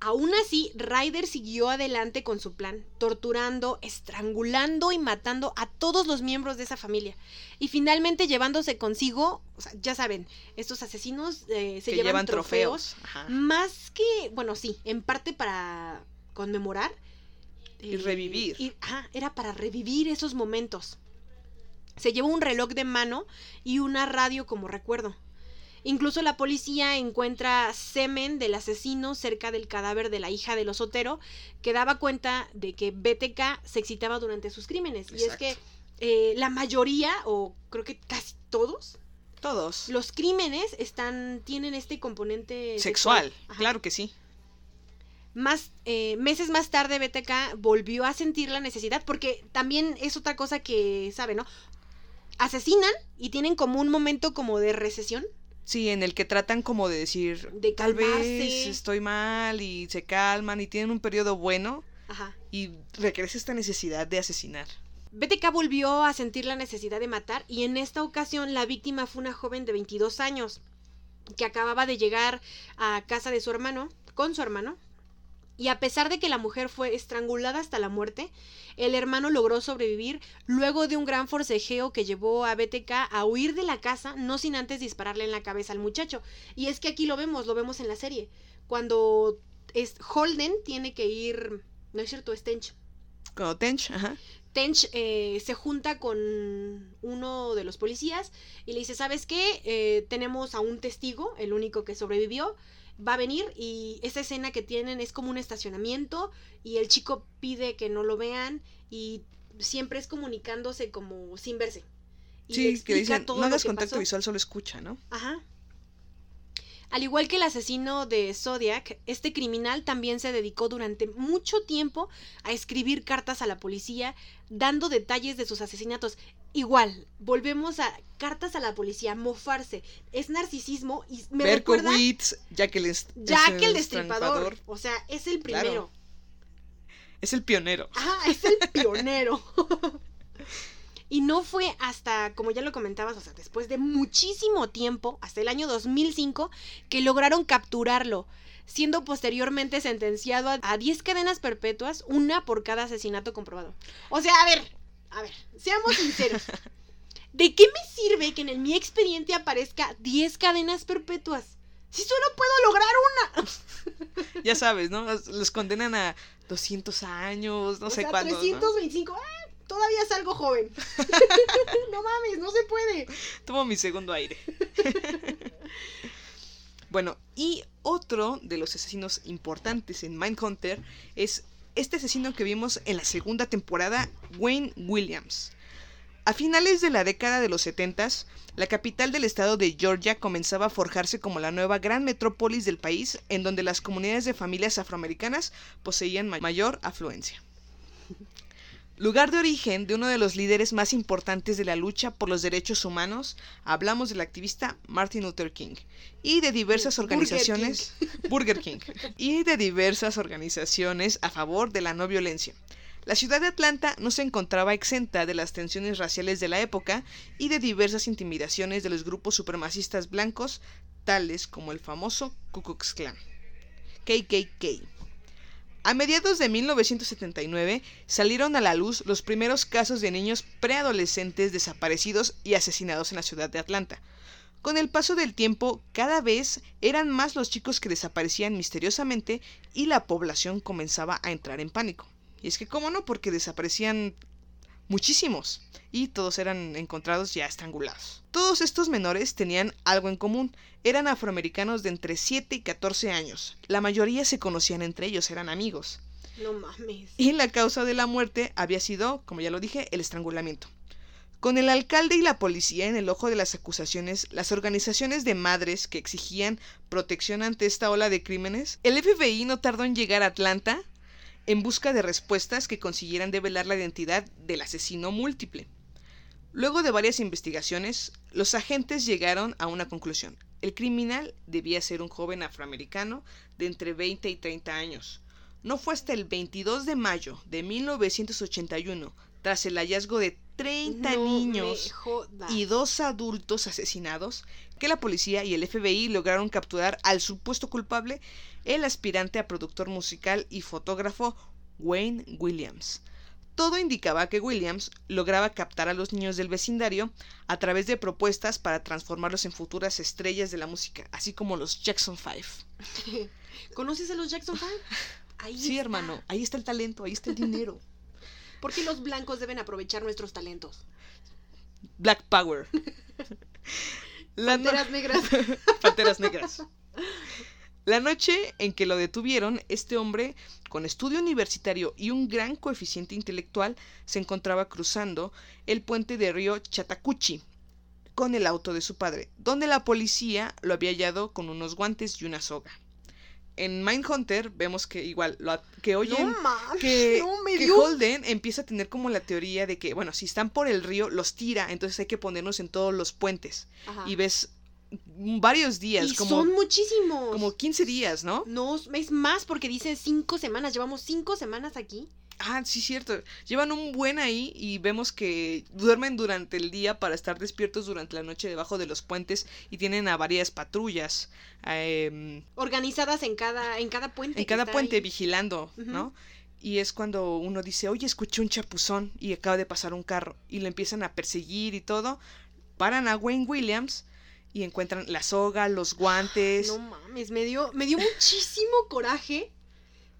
Aún así, Ryder siguió adelante con su plan, torturando, estrangulando y matando a todos los miembros de esa familia. Y finalmente llevándose consigo, o sea, ya saben, estos asesinos eh, se que llevan, llevan trofeos. trofeos. Más que, bueno, sí, en parte para conmemorar. Y revivir. y- ajá, era para revivir esos momentos. Se llevó un reloj de mano y una radio como recuerdo. Incluso la policía encuentra semen del asesino cerca del cadáver de la hija del osotero, que daba cuenta de que BTK se excitaba durante sus crímenes. Y es que eh, la mayoría, o creo que casi todos, Todos. los crímenes están tienen este componente Sexual. Ajá. Claro que sí. Más eh, meses más tarde BTK volvió a sentir la necesidad porque también es otra cosa que sabe, ¿no? Asesinan y tienen como un momento como de recesión. Sí, en el que tratan como de decir, De tal vez estoy mal y se calman y tienen un periodo bueno Ajá. y regresa esta necesidad de asesinar. BTK volvió a sentir la necesidad de matar y en esta ocasión la víctima fue una joven de 22 años que acababa de llegar a casa de su hermano, con su hermano, y a pesar de que la mujer fue estrangulada hasta la muerte, el hermano logró sobrevivir luego de un gran forcejeo que llevó a BTK a huir de la casa, no sin antes dispararle en la cabeza al muchacho. Y es que aquí lo vemos, lo vemos en la serie, cuando es Holden tiene que ir, no es cierto, es Tench, Como Tench, ajá. Tench eh, se junta con uno de los policías y le dice, ¿sabes qué? Eh, tenemos a un testigo, el único que sobrevivió, va a venir y esa escena que tienen es como un estacionamiento y el chico pide que no lo vean y siempre es comunicándose como sin verse. Y Sí, que dicen, todo no hagas contacto pasó. visual, solo escucha, ¿no? Ajá. Al igual que el asesino de Zodiac, este criminal también se dedicó durante mucho tiempo a escribir cartas a la policía, dando detalles de sus asesinatos. Igual, volvemos a cartas a la policía, mofarse. Es narcisismo y me recuerda Berkowitz, Jack el, est- Jack este el Destripador. O sea, es el Claro. primero. Es el pionero. Ajá, es el pionero. y no fue hasta, como ya lo comentabas, o sea, después de muchísimo tiempo, hasta el año 2005, que lograron capturarlo, siendo posteriormente sentenciado a 10 cadenas perpetuas, una por cada asesinato comprobado. O sea, a ver, a ver, seamos sinceros. ¿De qué me sirve que en mi expediente aparezca 10 cadenas perpetuas? Si solo puedo lograr una. Ya sabes, ¿no? Los- condenan a 200 años, no o sé. ¿no? 325. ¡Ah! Todavía salgo joven. no mames, no se puede. Tomo mi segundo aire. bueno, y otro de los asesinos importantes en Mindhunter es este asesino que vimos en la segunda temporada, Wayne Williams. A finales de la década de los 70, la capital del estado de Georgia comenzaba a forjarse como la nueva gran metrópolis del país, en donde las comunidades de familias afroamericanas poseían ma- mayor afluencia. Lugar de origen de uno de los líderes más importantes de la lucha por los derechos humanos, hablamos del activista Martin Luther King y de diversas Burger organizaciones Burger King y de diversas organizaciones a favor de la no violencia. La ciudad de Atlanta no se encontraba exenta de las tensiones raciales de la época y de diversas intimidaciones de los grupos supremacistas blancos, tales como el famoso Ku Klux Klan, KKK. A mediados de 1979 salieron a la luz los primeros casos de niños preadolescentes desaparecidos y asesinados en la ciudad de Atlanta. Con el paso del tiempo, cada vez eran más los chicos que desaparecían misteriosamente y la población comenzaba a entrar en pánico. Y es que, ¿cómo no? Porque desaparecían muchísimos y todos eran encontrados ya estrangulados. Todos estos menores tenían algo en común, eran afroamericanos de entre 7 y 14 años. La mayoría se conocían entre ellos, eran amigos. No mames. Y la causa de la muerte había sido, como ya lo dije, el estrangulamiento. Con el alcalde y la policía en el ojo de las acusaciones, las organizaciones de madres que exigían protección ante esta ola de crímenes, el FBI no tardó en llegar a Atlanta en busca de respuestas que consiguieran develar la identidad del asesino múltiple. Luego de varias investigaciones, los agentes llegaron a una conclusión. El criminal debía ser un joven afroamericano de entre 20 y 30 años. No fue hasta el 22 de mayo de 1981, tras el hallazgo de 30 No me niños y dos adultos asesinados, que la policía y el FBI lograron capturar al supuesto culpable, el aspirante a productor musical y fotógrafo Wayne Williams. Todo indicaba que Williams lograba captar a los niños del vecindario a través de propuestas para transformarlos en futuras estrellas de la música, así como los Jackson 5. ¿Conoces a los Jackson 5? Ahí Sí, está. hermano, ahí está el talento, ahí está el dinero. ¿Por qué los blancos deben aprovechar nuestros talentos? Black Power. La no- Panteras negras. Panteras negras. La noche en que lo detuvieron, este hombre, con estudio universitario y un gran coeficiente intelectual, se encontraba cruzando el puente de río Chatacuchi con el auto de su padre, donde la policía lo había hallado con unos guantes y una soga. En Mindhunter vemos que igual lo que oyen no que, no me que dio. Holden empieza a tener como la teoría de que, bueno, si están por el río, los tira, entonces hay que ponernos en todos los puentes. Ajá. Y ves varios días, Y como, son muchísimos. como 15 días, ¿no? No, es más porque dicen cinco semanas. Llevamos cinco semanas aquí. Ah, sí, cierto. Llevan un buen ahí y vemos que duermen durante el día para estar despiertos durante la noche debajo de los puentes y tienen a varias patrullas em, Organizadas en cada, en cada puente. en cada puente ahí. vigilando, ¿no? Y es cuando uno dice, oye, escuché un chapuzón y acaba de pasar un carro y lo empiezan a perseguir y todo. Paran a Wayne Williams y encuentran la soga, los guantes. No mames, me dio, me dio muchísimo coraje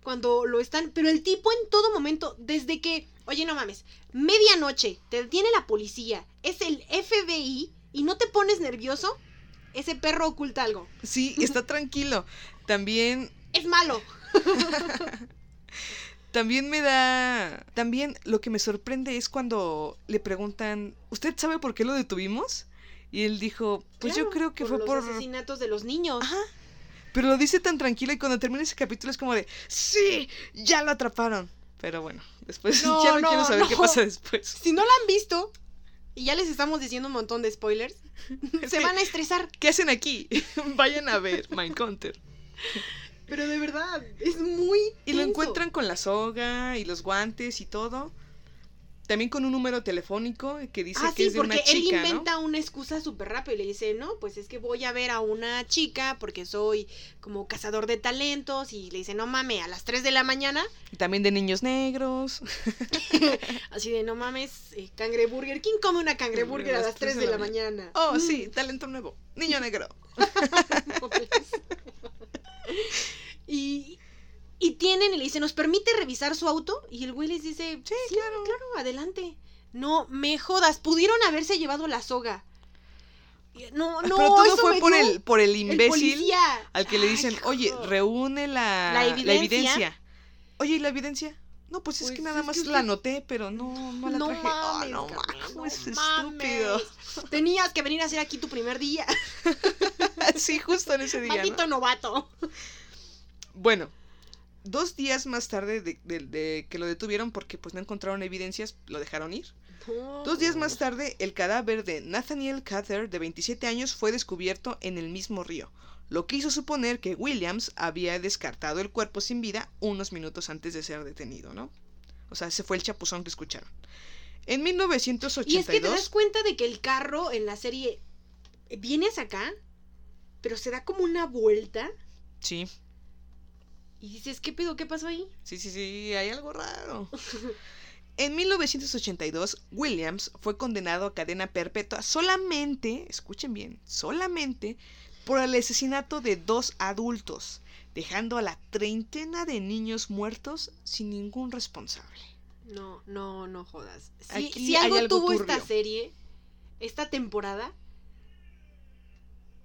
cuando lo están. Pero el tipo en todo momento, desde que. Oye, no mames, medianoche, te detiene la policía, es el FBI y no te pones nervioso, ese perro oculta algo. Sí, está tranquilo. También Es malo. También me da. También lo que me sorprende es cuando le preguntan: ¿Usted sabe por qué lo detuvimos? Y él dijo: Pues yo creo que por fue los por. asesinatos de los niños. Ajá. Pero lo dice tan tranquilo y cuando termina ese capítulo es como de: ¡Sí! ¡Ya lo atraparon! Pero bueno, después No, ya no, no, quiero saber qué pasa después. Si no la han visto, y ya les estamos diciendo un montón de spoilers, se van a estresar. ¿Qué hacen aquí? Vayan a ver Mindhunter. Pero de verdad, es muy. Y lo encuentran con la soga y los guantes y todo. También con un número telefónico que dice Ah, que sí, es de porque una chica, él ¿no? inventa una excusa súper rápido y le dice, no, pues es que voy a ver a una chica porque soy como cazador de talentos y le dice, no mames, a las 3 de la mañana, Y También de niños negros. así de, no mames, eh, cangreburger, ¿quién come una cangreburger a las 3 de la mañana? Oh, Mm. sí, talento nuevo. Niño negro. y, y tienen, y le dice, ¿nos permite revisar su auto? Y el güey les dice, sí, claro. claro, adelante. No, me jodas, pudieron haberse llevado la soga. No, no, Pero todo fue por el, por el imbécil al que le Ay, dicen, oye, reúne la, La la evidencia. Oye, ¿y la evidencia? No, pues es Pues que nada es más que la anoté, pero no, no la No traje. mames, oh, no mames, no estúpido. Tenías que venir a hacer aquí tu primer día. sí, justo en ese día. Maldito novato. Bueno, dos días más tarde de, de- de que lo detuvieron porque pues no encontraron evidencias, lo dejaron ir. Dos días más tarde, el cadáver de Nathaniel Cather, de 27 años, fue descubierto en el mismo río, lo que hizo suponer que Williams había descartado el cuerpo sin vida unos minutos antes de ser detenido, ¿no? O sea, ese fue el chapuzón que escucharon. En 1982... Y es que te das cuenta de que el carro en la serie viene hacia acá, pero se da como una vuelta Sí, y dices, ¿qué pedo? ¿Qué pasó ahí? sí, sí, sí, hay algo raro. En 1982, Williams fue condenado a cadena perpetua solamente, escuchen bien, solamente por el asesinato de dos adultos, dejando a la treintena de niños muertos sin ningún responsable. No, no, no jodas. Si, Aquí si hay algo, algo tuvo turbio. esta serie, esta temporada,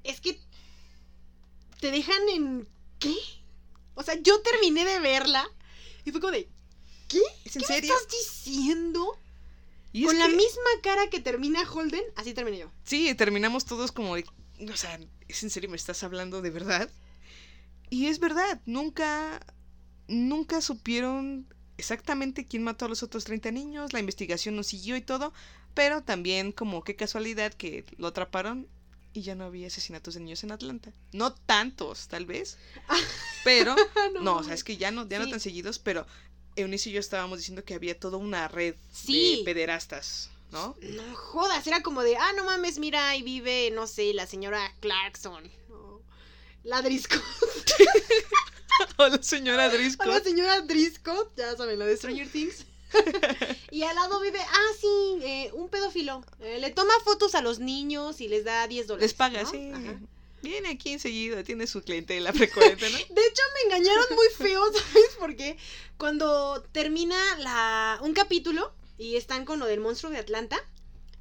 es que te dejan en... ¿Qué? O sea, yo terminé de verla y fue como de... ¿Qué? ¿Es en ¿Qué serio? me estás diciendo? Y es Con la que- misma cara que termina Holden, así terminé yo. Sí, terminamos todos como de, o sea, ¿es en serio me estás hablando de verdad? Y es verdad, nunca, nunca supieron exactamente quién mató a los otros 30 niños, la investigación no siguió y todo, pero también como qué casualidad que lo atraparon y ya no había asesinatos de niños en Atlanta. No tantos, tal vez, pero, no, o sea, es que ya no, ya no tan seguidos, pero Eunice y yo estábamos diciendo que había toda una red Sí. de pederastas, ¿no? No jodas, era como de, ah, no mames, mira, ahí vive, no sé, la señora Clarkson. o La Driscoll. O la señora O Driscoll. la señora Driscoll, ya saben, la de Stranger Things. y al lado vive, ah, sí, eh, un pedófilo. Eh, le toma fotos a los niños y les da 10 dólares. Les paga, ¿no? sí. Ajá. Viene aquí enseguida, tiene su clientela frecuente, ¿no? De hecho, me engañaron muy feo, ¿sabes? Porque cuando termina la, un capítulo y están con lo del monstruo de Atlanta,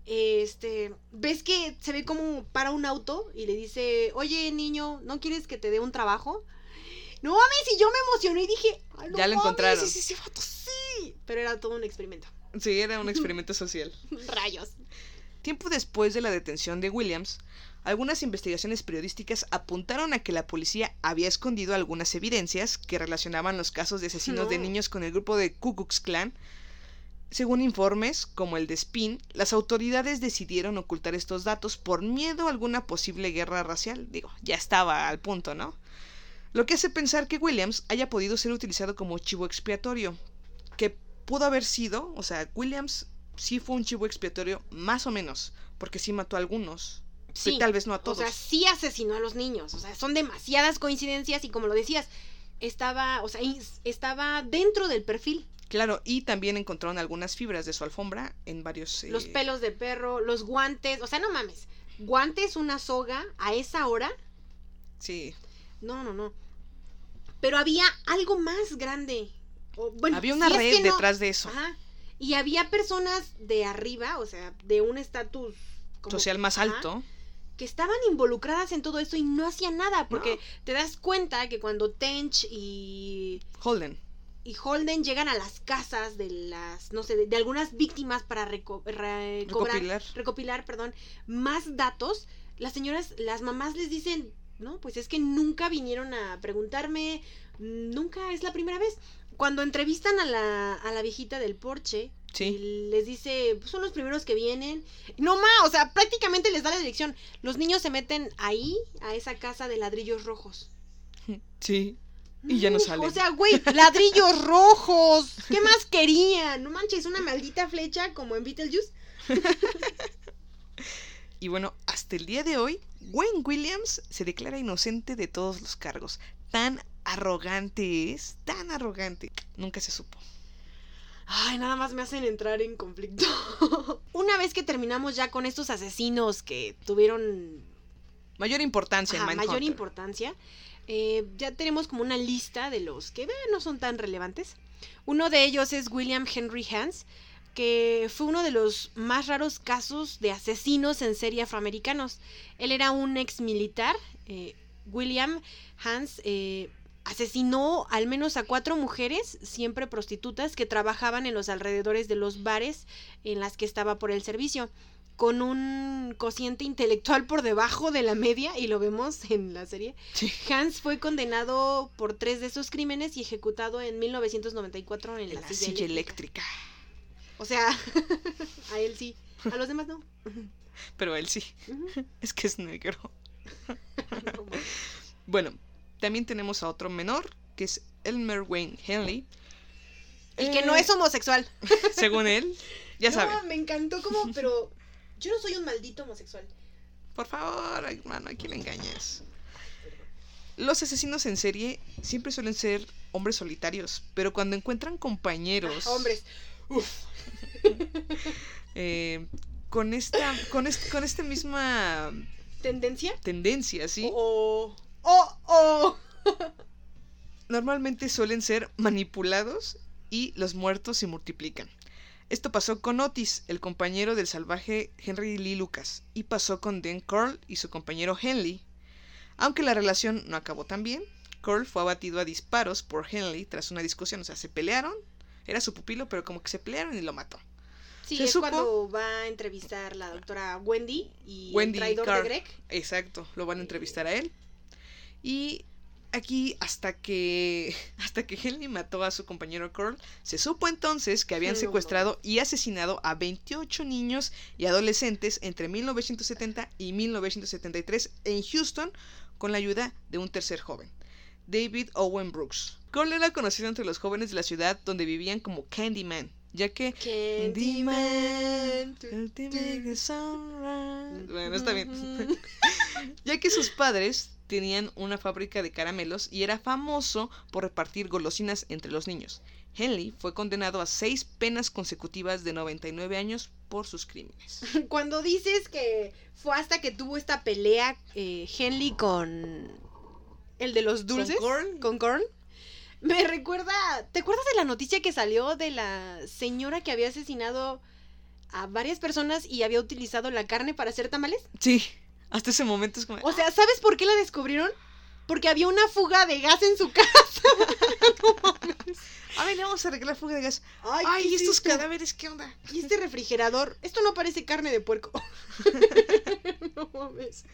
este, ves que se ve como para un auto y le dice, oye, niño, ¿no quieres que te dé un trabajo? No mames, y yo me emocioné y dije, "Ay, no Ya lo mames, encontraron. Vato, Pero era todo un experimento. Sí, era un experimento social. Rayos. Tiempo después de la detención de Williams, algunas investigaciones periodísticas apuntaron a que la policía había escondido algunas evidencias que relacionaban los casos de asesinos de niños con el grupo de Ku Klux Klan. Según informes, como el de Spin, las autoridades decidieron ocultar estos datos por miedo a alguna posible guerra racial. Digo, ya estaba al punto, ¿no? Lo que hace pensar que Williams haya podido ser utilizado como chivo expiatorio, que pudo haber sido, o sea, Williams sí fue un chivo expiatorio, más o menos, porque sí mató a algunos, Sí. tal vez no a O todos. sea, sí asesinó a los niños. O sea, son demasiadas coincidencias y como lo decías, estaba, o sea, estaba dentro del perfil. Claro, y también encontraron algunas fibras de su alfombra en varios... eh, Los pelos de perro, los guantes, o sea, no mames. Guantes, una soga, a esa hora. Sí, No, no, no. Pero había algo más grande. O, bueno, había una si es red no- detrás de eso, Ajá. Y había personas de arriba, o sea, de un estatus social más ajá, alto. que estaban involucradas en todo esto y no hacían nada, porque No. te das cuenta que cuando Tench y, Holden. y Holden llegan a las casas de las, no sé, de, de algunas víctimas para reco- re- cobrar- Recopilar. recopilar, perdón, más datos, las señoras, las mamás les dicen, no, pues es que nunca vinieron a preguntarme, nunca es la primera vez. Cuando entrevistan a la, a la viejita del porche, Sí. y les dice, pues son los primeros que vienen. No ma, o sea, prácticamente les da la dirección. Los niños se meten ahí, a esa casa de ladrillos rojos. Sí. Y ya no salen. O sea, güey, ladrillos rojos. ¿Qué más querían? No manches, una maldita flecha como en Beetlejuice. Y bueno, hasta el día de hoy, Wayne Williams se declara inocente de todos los cargos. Tan arrogante es, tan arrogante. Nunca se supo. Ay, nada más me hacen entrar en conflicto. Una vez que terminamos ya con estos asesinos que tuvieron Mayor importancia ajá, en mayor importancia, eh, ya tenemos como una lista de los que eh, no son tan relevantes. Uno de ellos es William Henry Hans, que fue uno de los más raros casos de asesinos en serie afroamericanos. Él era un ex militar. eh, William Hans eh, asesinó al menos a cuatro mujeres, siempre prostitutas, que trabajaban en los alrededores de los bares en las que estaba por el servicio, con un cociente intelectual por debajo de la media, y lo vemos en la serie. Sí. Hans fue condenado por tres de esos crímenes y ejecutado en 1994 en En la, la silla, silla eléctrica. eléctrica. O sea, a él sí, a los demás no. Pero él sí. Es que es negro. No. Bueno, también tenemos a otro menor, que es Elmer Wayne Henley. y que no Eh, es homosexual. Según él, ya no, saben. me encantó como, pero yo no soy un maldito homosexual. Por favor, hermano, aquí le engañas. Los asesinos en serie siempre suelen ser hombres solitarios, pero cuando encuentran compañeros Ah, hombres. Uf. eh, con esta, con este, con esta misma ¿Tendencia? tendencia, ¿sí? O. ¡Oh! ¡Oh! normalmente suelen ser manipulados y los muertos se multiplican. Esto pasó con Otis, el compañero del salvaje Henry Lee Lucas, y pasó con Dan Curl y su compañero Henley. Aunque la relación no acabó tan bien, Curl fue abatido a disparos por Henley tras una discusión, o sea, se pelearon, era su pupilo, pero como que se pelearon y lo mató. Sí, Se es supo- cuando va a entrevistar la doctora Wendy y Wendy el traidor de Greg. Exacto, lo van a entrevistar a él. Y aquí hasta que hasta que Henley mató a su compañero Carl, se supo entonces que habían secuestrado y asesinado a 28 niños y adolescentes entre 1970 y 1973 en Houston con la ayuda de un tercer joven, David Owen Brooks. Carl era conocido entre los jóvenes de la ciudad donde vivían como Candyman, ya que. Bueno, está bien. ya que sus padres tenían una fábrica de caramelos y era famoso por repartir golosinas entre los niños. Henley fue condenado a seis penas consecutivas de 99 años por sus crímenes. Cuando dices que fue hasta que tuvo esta pelea eh, Henley con el de los dulces, con Carl, me recuerda, ¿te acuerdas de la noticia que salió de la señora que había asesinado a varias personas y había utilizado la carne para hacer tamales? Sí, hasta ese momento es como... O sea, ¿sabes por qué la descubrieron? Porque había una fuga de gas en su casa. A ver, le vamos a arreglar fuga de gas. Ay, Ay, ¿qué es estos esto? cadáveres, ¿qué onda? Y este refrigerador, esto no parece carne de puerco. no mames.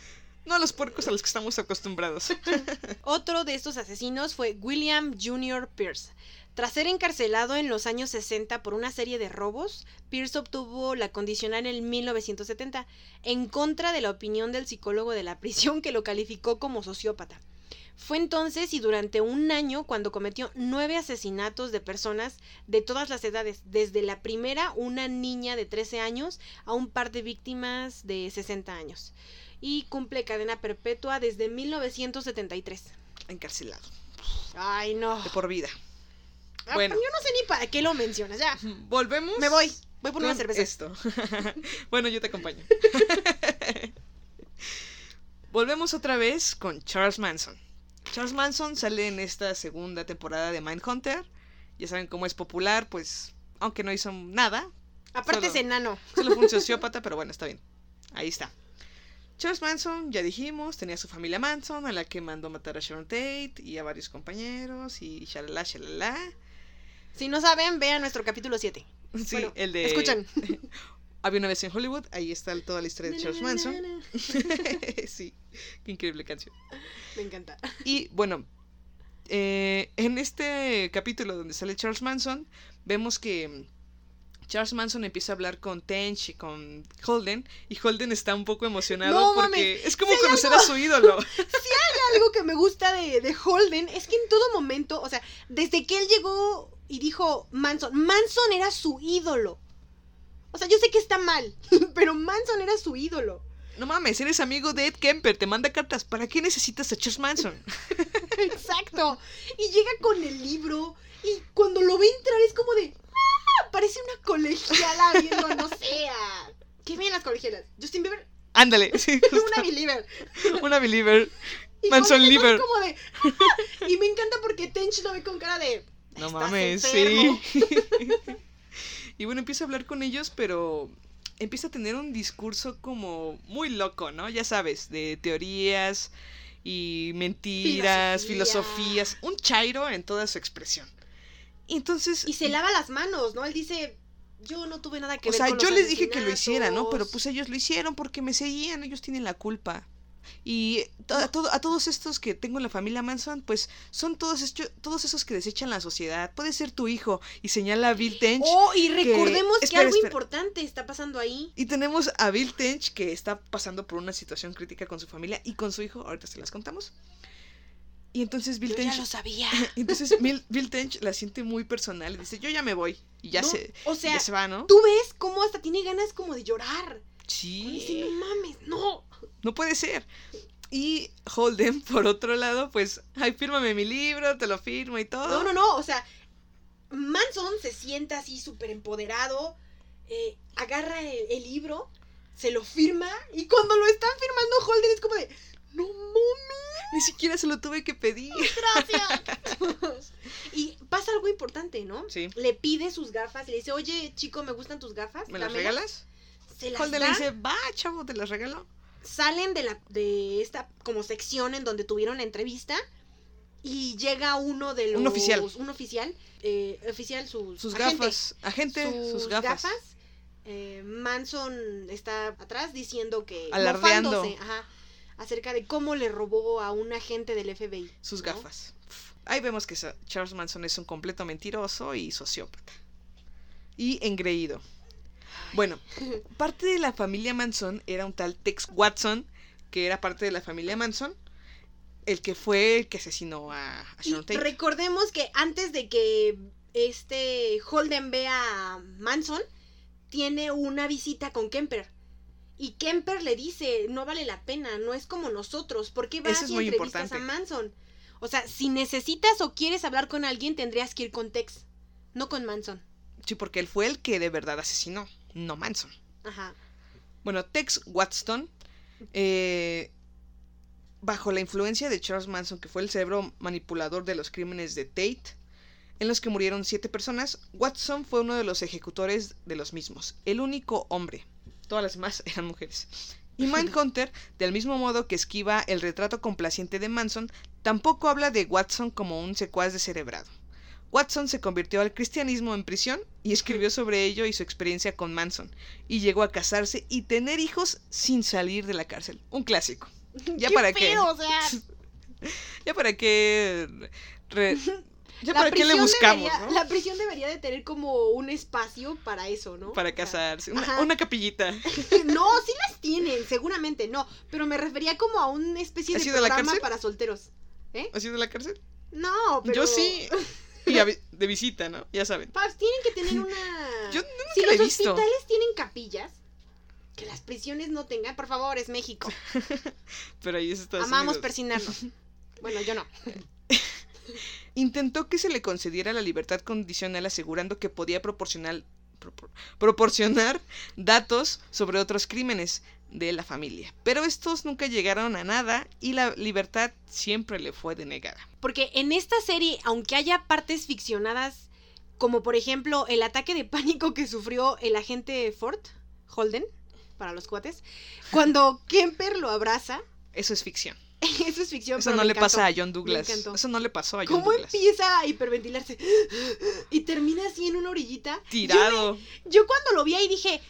No a los puercos a los que estamos acostumbrados. Otro de estos asesinos fue William Jr. Pierce. Tras ser encarcelado en los años 60 por una serie de robos, Pierce obtuvo la condicional en 1970, en contra de la opinión del psicólogo de la prisión que lo calificó como sociópata. Fue entonces y durante un año cuando cometió nueve asesinatos de personas de todas las edades, desde la primera, una niña de 13 años, a un par de víctimas de 60 años. Y cumple cadena perpetua desde 1973. Encarcelado. Ay, no. De por vida. Ah, bueno. Yo no sé ni para qué lo mencionas. Ya, Volvemos. me voy. Voy por una cerveza. Esto. bueno, yo te acompaño. Volvemos otra vez con Charles Manson. Charles Manson sale en esta segunda temporada de Mindhunter. Ya saben cómo es popular, pues, aunque no hizo nada, Aparte solo- es enano. solo fue un sociópata, pero bueno, está bien. Ahí está. Charles Manson, ya dijimos, tenía su familia Manson, a la que mandó matar a Sharon Tate y a varios compañeros y shalala, shalala. Si no saben, vean nuestro capítulo 7. Sí, Bueno, el de... Escuchan. Había una vez en Hollywood, ahí está toda la historia de Charles Manson. sí, qué increíble canción. Me encanta. Y bueno, eh, en este capítulo donde sale Charles Manson, vemos que mm, Charles Manson empieza a hablar con Tench y con Holden, y Holden está un poco emocionado No porque es como si hay conocer algo- a su ídolo. Algo que me gusta de, de Holden es que en todo momento, o sea, desde que él llegó y dijo Manson, Manson era su ídolo. O sea, yo sé que está mal, pero Manson era su ídolo. No mames, eres amigo de Ed Kemper, te manda cartas. ¿Para qué necesitas a Charles Manson? Exacto. Y llega con el libro y cuando lo ve entrar es como de... ¡Ah! Parece una colegiala viendo, no sé, a... ¿Qué ven las colegialas? Justin Bieber, Ándale, sí, una believer. una believer. Y Manson Lieber. como de... ¡Ah! Y me encanta porque Tench lo ve con cara de... No "Estás mames, enfermo". sí. Y bueno, empieza a hablar con ellos, pero empieza a tener un discurso como muy loco, ¿no? Ya sabes, de teorías y mentiras, Filosofía. filosofías, un chairo en toda su expresión. Y entonces... Y se lava las manos, ¿no? Él dice, yo no tuve nada que O ver sea, con yo los les dije que lo hicieran, ¿no? Pero asesinatos". pues ellos lo hicieron porque me seguían, ellos tienen la culpa. Y a, todo- a todos estos que tengo en la familia Manson, pues son todos, esto- todos esos que desechan la sociedad. Puede ser tu hijo. Y señala a Bill Tench. Oh, y recordemos que, espera, algo espera. importante está pasando ahí. Y tenemos a Bill Tench que está pasando por una situación crítica con su familia y con su hijo. Ahorita se las contamos. Y entonces Bill Yo Tench. ya lo sabía. Entonces Bill, Bill Tench la siente muy personal y dice, yo ya me voy. Y ya No, se, o sea, ya se va, ¿no? Tú ves cómo hasta tiene ganas como de llorar. Sí. Dice, no mames, no. No puede ser. Y Holden, por otro lado, pues, ay, fírmame mi libro, te lo firmo y todo. No, no, no. O sea, Manson se sienta así súper empoderado. eh, agarra el, el libro, se lo firma. Y cuando lo están firmando, Holden es como de, no mames, Ni siquiera se lo tuve que pedir. gracias. y pasa algo importante, ¿no? Sí. Le pide sus gafas le dice, oye, chico, me gustan tus gafas. ¿Me las dámelas". regalas? Se las Holden le dice, va, chavo, te las regalo. Salen de la de esta como sección en donde tuvieron la entrevista y llega uno de los Un oficial. un oficial eh, oficial sus Sus agente, gafas. Agente, sus, gafas. eh, Manson está atrás diciendo que Alardeando. ajá, acerca de cómo le robó a un agente del FBI. Sus ¿no? gafas. Ahí vemos que Charles Manson es un completo mentiroso y sociópata. Y engreído. Bueno, parte de la familia Manson era un tal Tex Watson, que era parte de la familia Manson, el que fue el que asesinó a, a Y Sharon Tate. recordemos que antes de que este Holden vea a Manson, tiene una visita con Kemper. Y Kemper le dice, no vale la pena, no es como nosotros, ¿por qué vas Eso y entrevistas importante. a Manson? O sea, si necesitas o quieres hablar con alguien, tendrías que ir con Tex, no con Manson. Sí, porque él fue el que de verdad asesinó, no Manson. Ajá. Bueno, Tex Watson, eh, bajo la influencia de Charles Manson, que fue el cerebro manipulador de los crímenes de Tate, en los que murieron siete personas, Watson fue uno de los ejecutores de los mismos, el único hombre. Todas las demás eran mujeres. Y Mindhunter, del mismo modo que esquiva el retrato complaciente de Manson, tampoco habla de Watson como un secuaz descerebrado. Watson se convirtió al cristianismo en prisión y escribió sobre ello y su experiencia con Manson, y llegó a casarse y tener hijos sin salir de la cárcel. Un clásico. ¿Ya para qué? feo, o sea, ¿Ya para qué? re- ¿Ya la para qué le buscamos, debería- no? La prisión debería de tener como un espacio para eso, ¿no? Para casarse. Una, capillita. No, sí las tienen, seguramente no. Pero me refería como a una especie ¿Has de la programa para solteros. ¿Has ido a la cárcel? No, pero. Yo sí. Y a de visita, ¿no? Ya saben. Pues tienen que tener una. Yo si la he los visto. hospitales tienen capillas, que las prisiones no tengan, por favor, es México. Pero ahí es Estados Amamos Unidos. persinarnos. Bueno, yo no. Intentó que se le concediera la libertad condicional asegurando que podía proporcionar, propor- proporcionar datos sobre otros crímenes de la familia. Pero estos nunca llegaron a nada y la libertad siempre le fue denegada. Porque en esta serie, aunque haya partes ficcionadas, como por ejemplo el ataque de pánico que sufrió el agente Ford, Holden, para los cuates, cuando Kemper lo abraza, Eso es ficción. eso es ficción. Eso pero no le encantó. pasa a John Douglas. Eso no le pasó a John ¿Cómo Douglas. empieza a hiperventilarse? Y termina así en una orillita. Tirado. Yo cuando lo vi ahí dije,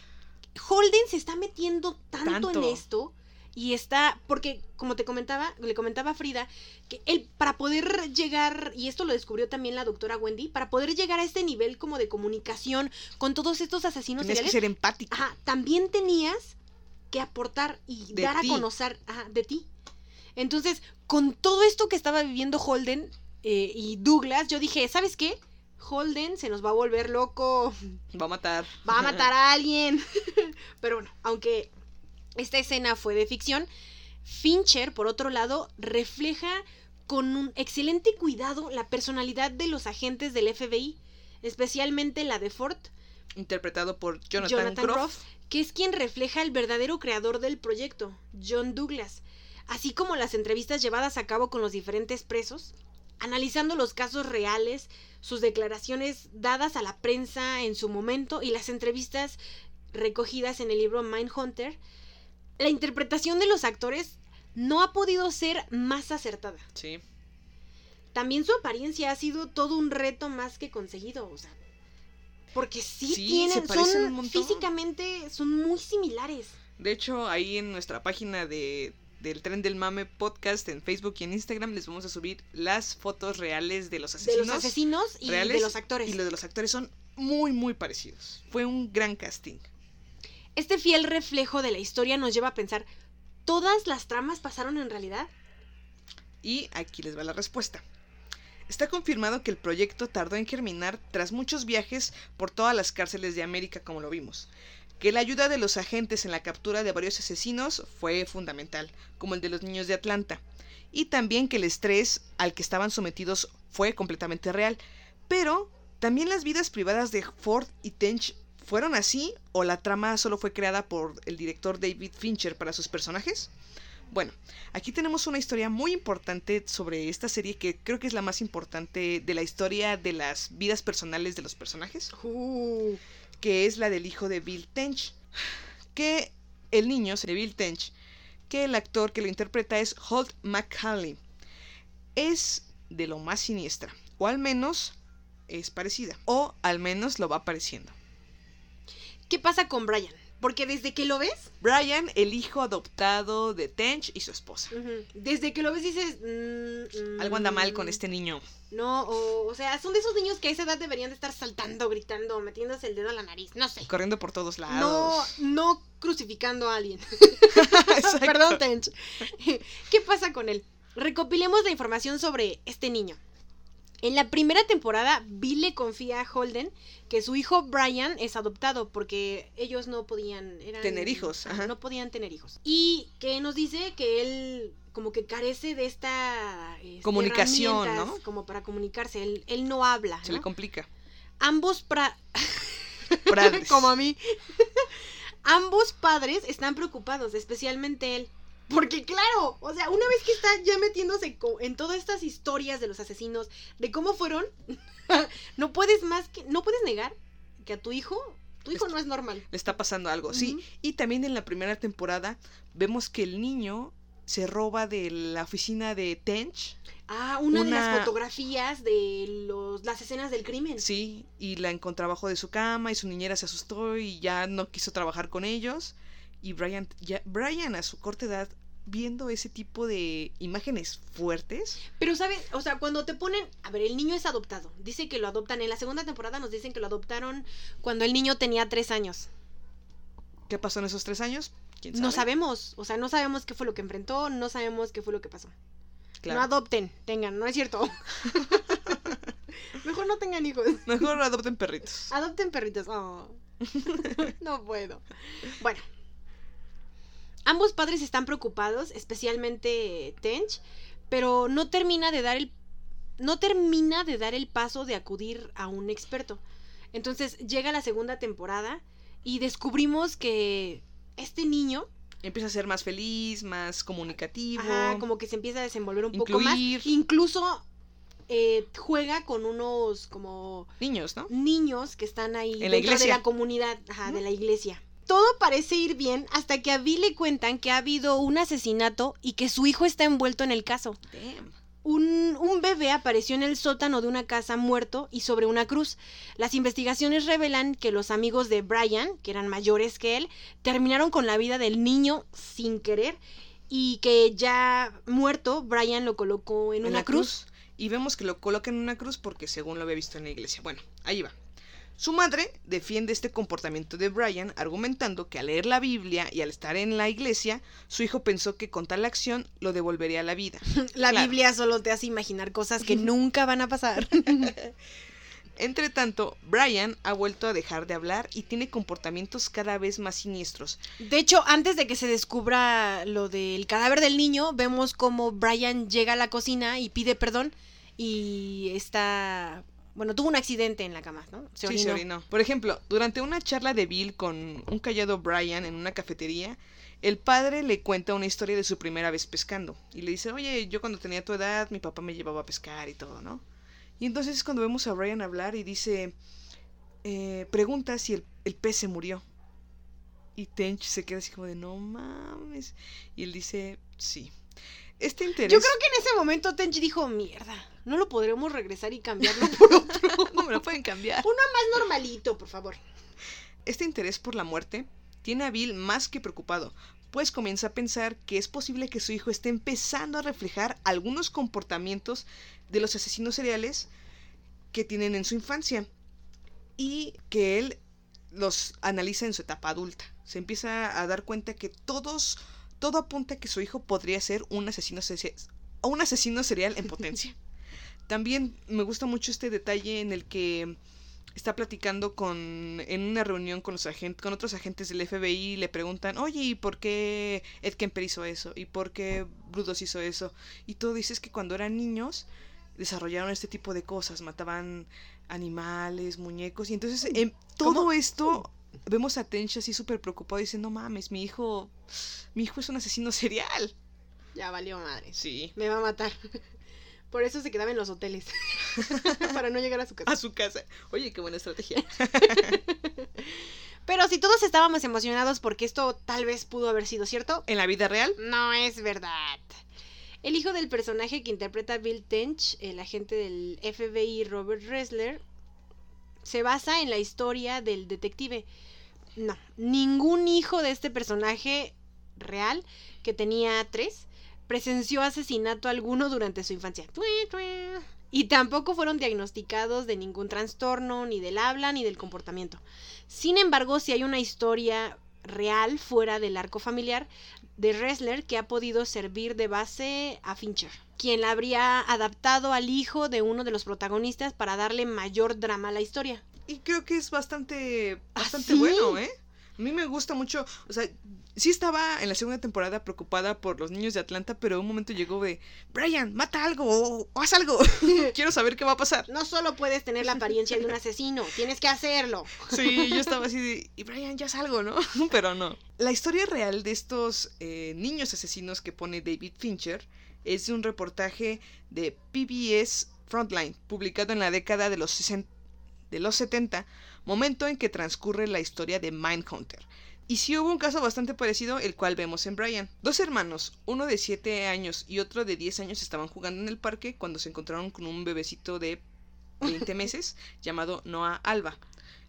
Holden se está metiendo tanto, en esto y está, porque como te comentaba, le comentaba a Frida, que él para poder llegar, y esto lo descubrió también la doctora Wendy, para poder llegar a este nivel como de comunicación con todos estos asesinos Tienes que ser empático. ajá, también tenías que aportar y De dar ti. a conocer ajá, de ti. Entonces, con todo esto que estaba viviendo Holden eh, y Douglas, yo dije, ¿sabes qué? Holden se nos va a volver loco Va a matar. va a matar a alguien. Pero bueno, aunque esta escena fue de ficción, Fincher, por otro lado, refleja con un excelente cuidado la personalidad de los agentes del FBI, especialmente la de Ford, Interpretado por Jonathan, Jonathan Groff. Groff, que es quien refleja el verdadero creador del proyecto, John Douglas, así como las entrevistas llevadas a cabo con los diferentes presos, analizando los casos reales, sus declaraciones dadas a la prensa en su momento y las entrevistas recogidas en el libro Mindhunter, la interpretación de los actores no ha podido ser más acertada. Sí. También su apariencia ha sido todo un reto más que conseguido, o sea, porque sí, Sí, tienen, son un físicamente son muy similares. De hecho, ahí en nuestra página de del Tren del Mame podcast en Facebook y en Instagram les vamos a subir las fotos reales de los De asesinos. los asesinos y reales de los actores. Y los de los actores son muy, muy parecidos. Fue un gran casting. Este fiel reflejo de la historia nos lleva a pensar, ¿todas las tramas pasaron en realidad? Y aquí les va la respuesta. Está confirmado que el proyecto tardó en germinar tras muchos viajes por todas las cárceles de América como lo vimos. Que la ayuda de los agentes en la captura de varios asesinos fue fundamental, como el de los niños de Atlanta. Y también que el estrés al que estaban sometidos fue completamente real. Pero, ¿también las vidas privadas de Ford y Tench fueron así o la trama solo fue creada por el director David Fincher para sus personajes? Bueno, aquí tenemos una historia muy importante sobre esta serie que creo que es la más importante de la historia de las vidas personales de los personajes, Uh, que es la del hijo de Bill Tench, que el niño de Bill Tench, que el actor que lo interpreta es Holt McCalley, es de lo más siniestra, o al menos es parecida, o al menos lo va pareciendo. ¿Qué pasa con Brian? Porque desde que lo ves, Brian, el hijo adoptado de Tench y su esposa. desde que lo ves dices... mm, Algo anda mal con mm, este niño. No, o, o sea, son de esos niños que a esa edad deberían de estar saltando, gritando, metiéndose el dedo a la nariz, no sé. Corriendo por todos No, lados. no crucificando a alguien. Perdón, Tench. ¿Qué pasa con él? Recopilemos la información sobre este niño. En la primera temporada, Bill le confía a Holden que su hijo Brian es adoptado porque ellos no podían eran- Tener hijos, ajá. No podían tener hijos. Y que nos dice que él como que carece de esta este, Comunicación, ¿no? Como para comunicarse. Él, él no habla. Se ¿no? le complica. Ambos pra- como a mí. Ambos padres están preocupados, especialmente él. Porque claro, o sea, una vez que está ya metiéndose en todas estas historias de los asesinos, de cómo fueron, no puedes más que, no puedes negar que a tu hijo, tu hijo no es normal. Le está pasando algo, sí. Y también en la primera temporada vemos que el niño se roba de la oficina de Tench, Ah, una, de las fotografías de los, las escenas del crimen. sí, y la encontró abajo de su cama y su niñera se asustó y ya no quiso trabajar con ellos. Y Brian, ya, Brian a su corta edad, viendo ese tipo de imágenes fuertes, Pero, ¿sabes? O sea, cuando te ponen. A ver, el niño es adoptado. Dice que lo adoptan. En la segunda temporada nos dicen que lo adoptaron cuando el niño tenía tres años. ¿qué pasó en esos tres años? ¿Quién No sabe? sabemos. O sea, no sabemos qué fue lo que enfrentó. No sabemos qué fue lo que pasó. Claro. No adopten. Tengan, no es cierto. Mejor no tengan hijos. Mejor adopten perritos. Adopten perritos. Oh. no puedo. Bueno. Ambos padres están preocupados, especialmente Tench, pero no termina de dar el no termina de dar el paso de acudir a un experto. Entonces llega la segunda temporada y descubrimos que este niño, Empieza a ser más feliz, más comunicativo. ajá, como que se empieza a desenvolver un poco más, incluso eh, juega con unos como Niños, ¿no? niños que están ahí En la dentro de la comunidad, ajá, de la iglesia. Todo parece ir bien hasta que a Bill le cuentan que ha habido un asesinato y que su hijo está envuelto en el caso. Damn. Un, un bebé apareció en el sótano de una casa muerto y sobre una cruz. Las investigaciones revelan que los amigos de Brian, que eran mayores que él, terminaron con la vida del niño sin querer y que ya muerto, Brian lo colocó en, en una la cruz. Y vemos que lo coloca en una cruz porque según lo había visto en la iglesia. Bueno, ahí va. Su madre defiende este comportamiento de Brian argumentando que al leer la Biblia y al estar en la iglesia, su hijo pensó que con tal acción lo devolvería a la vida. La Claro. Biblia solo te hace imaginar cosas que nunca van a pasar. Entre tanto, Brian ha vuelto a dejar de hablar y tiene comportamientos cada vez más siniestros. De hecho, antes de que se descubra lo del cadáver del niño, vemos como Brian llega a la cocina y pide perdón y está... Bueno, tuvo un accidente en la cama, ¿no? Se Sí, se orinó. orinó. Por ejemplo, durante una charla de Bill con un callado Brian en una cafetería, el padre le cuenta una historia de su primera vez pescando. Y le dice, oye, yo cuando tenía tu edad, mi papá me llevaba a pescar y todo, ¿no? Y entonces es cuando vemos a Brian hablar y dice, eh, pregunta si el, el pez se murió. Y Tench se queda así como de, no mames. Y él dice, sí. Este interés... Yo creo que en ese momento Tenchi dijo, mierda, no lo podremos regresar y cambiarlo por otro. no me lo pueden cambiar. Uno más normalito, por favor. Este interés por la muerte tiene a Bill más que preocupado, pues comienza a pensar que es posible que su hijo esté empezando a reflejar algunos comportamientos de los asesinos seriales que tienen en su infancia y que él los analiza en su etapa adulta. Se empieza a dar cuenta que todos, todo apunta a que su hijo podría ser un asesino, un asesino serial en potencia. También me gusta mucho este detalle en el que está platicando con en una reunión con los agentes con otros agentes del FBI y le preguntan oye y por qué Ed Kemper hizo eso y por qué Brudos hizo eso y todo dices que cuando eran niños desarrollaron este tipo de cosas mataban animales muñecos y entonces en todo ¿Cómo? esto vemos a Tench así súper preocupado diciendo mames mi hijo mi hijo es un asesino serial Ya valió madre. sí Me va a matar. Por eso se quedaba en los hoteles. Para no llegar a su casa. a su casa oye qué buena estrategia Pero si todos estábamos emocionados porque esto tal vez pudo haber sido cierto, en la vida real no es verdad. El hijo del personaje que interpreta Bill Tench, el agente del FBI Robert Ressler, se basa en la historia del detective. No, ningún hijo de este personaje real, que tenía tres, presenció asesinato alguno durante su infancia. Y tampoco fueron diagnosticados de ningún trastorno, ni del habla, ni del comportamiento. Sin embargo, si hay una historia real fuera del arco familiar de Ressler que ha podido servir de base a Fincher, quien la habría adaptado al hijo de uno de los protagonistas para darle mayor drama a la historia. Y creo que es bastante, ¿Ah, bastante sí? bueno, ¿eh? A mí me gusta mucho, o sea, sí estaba en la segunda temporada preocupada por los niños de Atlanta, pero un momento llegó de, Brian, mata algo o, o haz algo. Quiero saber qué va a pasar. No solo puedes tener la apariencia de un asesino, tienes que hacerlo. Sí, yo estaba así de, y Brian, ya salgo, ¿no? Pero no. La historia real de estos eh, niños asesinos que pone David Fincher es de un reportaje de PBS Frontline, publicado en la década de los, 60 de los 70, momento en que transcurre la historia de Mindhunter. Y sí hubo un caso bastante parecido, el cual vemos en Brian. Dos hermanos, uno de 7 años y otro de 10 años, estaban jugando en el parque cuando se encontraron con un bebecito de 20 meses llamado Noah Alba.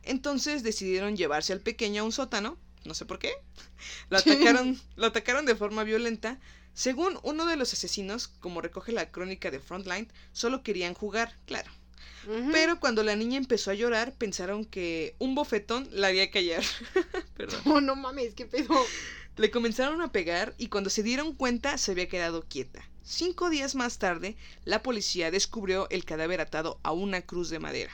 Entonces decidieron llevarse al pequeño a un sótano, no sé por qué. Lo atacaron, lo atacaron de forma violenta. Según uno de los asesinos, como recoge la crónica de Frontline, solo querían jugar, claro. Pero cuando la niña empezó a llorar, pensaron que un bofetón la haría callar. Perdón. Oh, no mames, qué pedo. Le comenzaron a pegar y cuando se dieron cuenta se había quedado quieta. Cinco días más tarde, la policía descubrió el cadáver atado a una cruz de madera.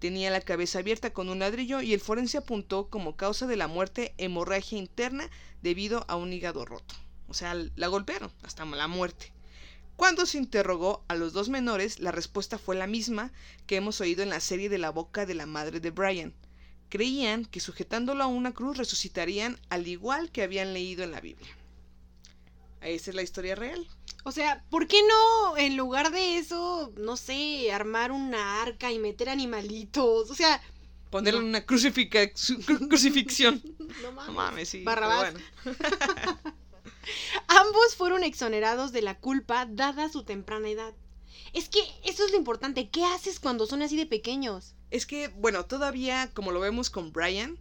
Tenía la cabeza abierta con un ladrillo y el forense apuntó como causa de la muerte hemorragia interna debido a un hígado roto. O sea, la golpearon hasta la muerte. Cuando se interrogó a los dos menores, la respuesta fue la misma que hemos oído en la serie de la boca de la madre de Brian. Creían que sujetándolo a una cruz resucitarían al igual que habían leído en la Biblia. Esa es la historia real. O sea, ¿por qué no, en lugar de eso, no sé, armar una arca y meter animalitos? O sea, Ponerle No. una crucifica- su- cru- crucifixión. no mames. No mames, sí. Barrabás. bueno. Ambos fueron exonerados de la culpa dada su temprana edad. Es que eso es lo importante. ¿Qué haces cuando son así de pequeños? Es que, bueno, todavía, como lo vemos con Brian,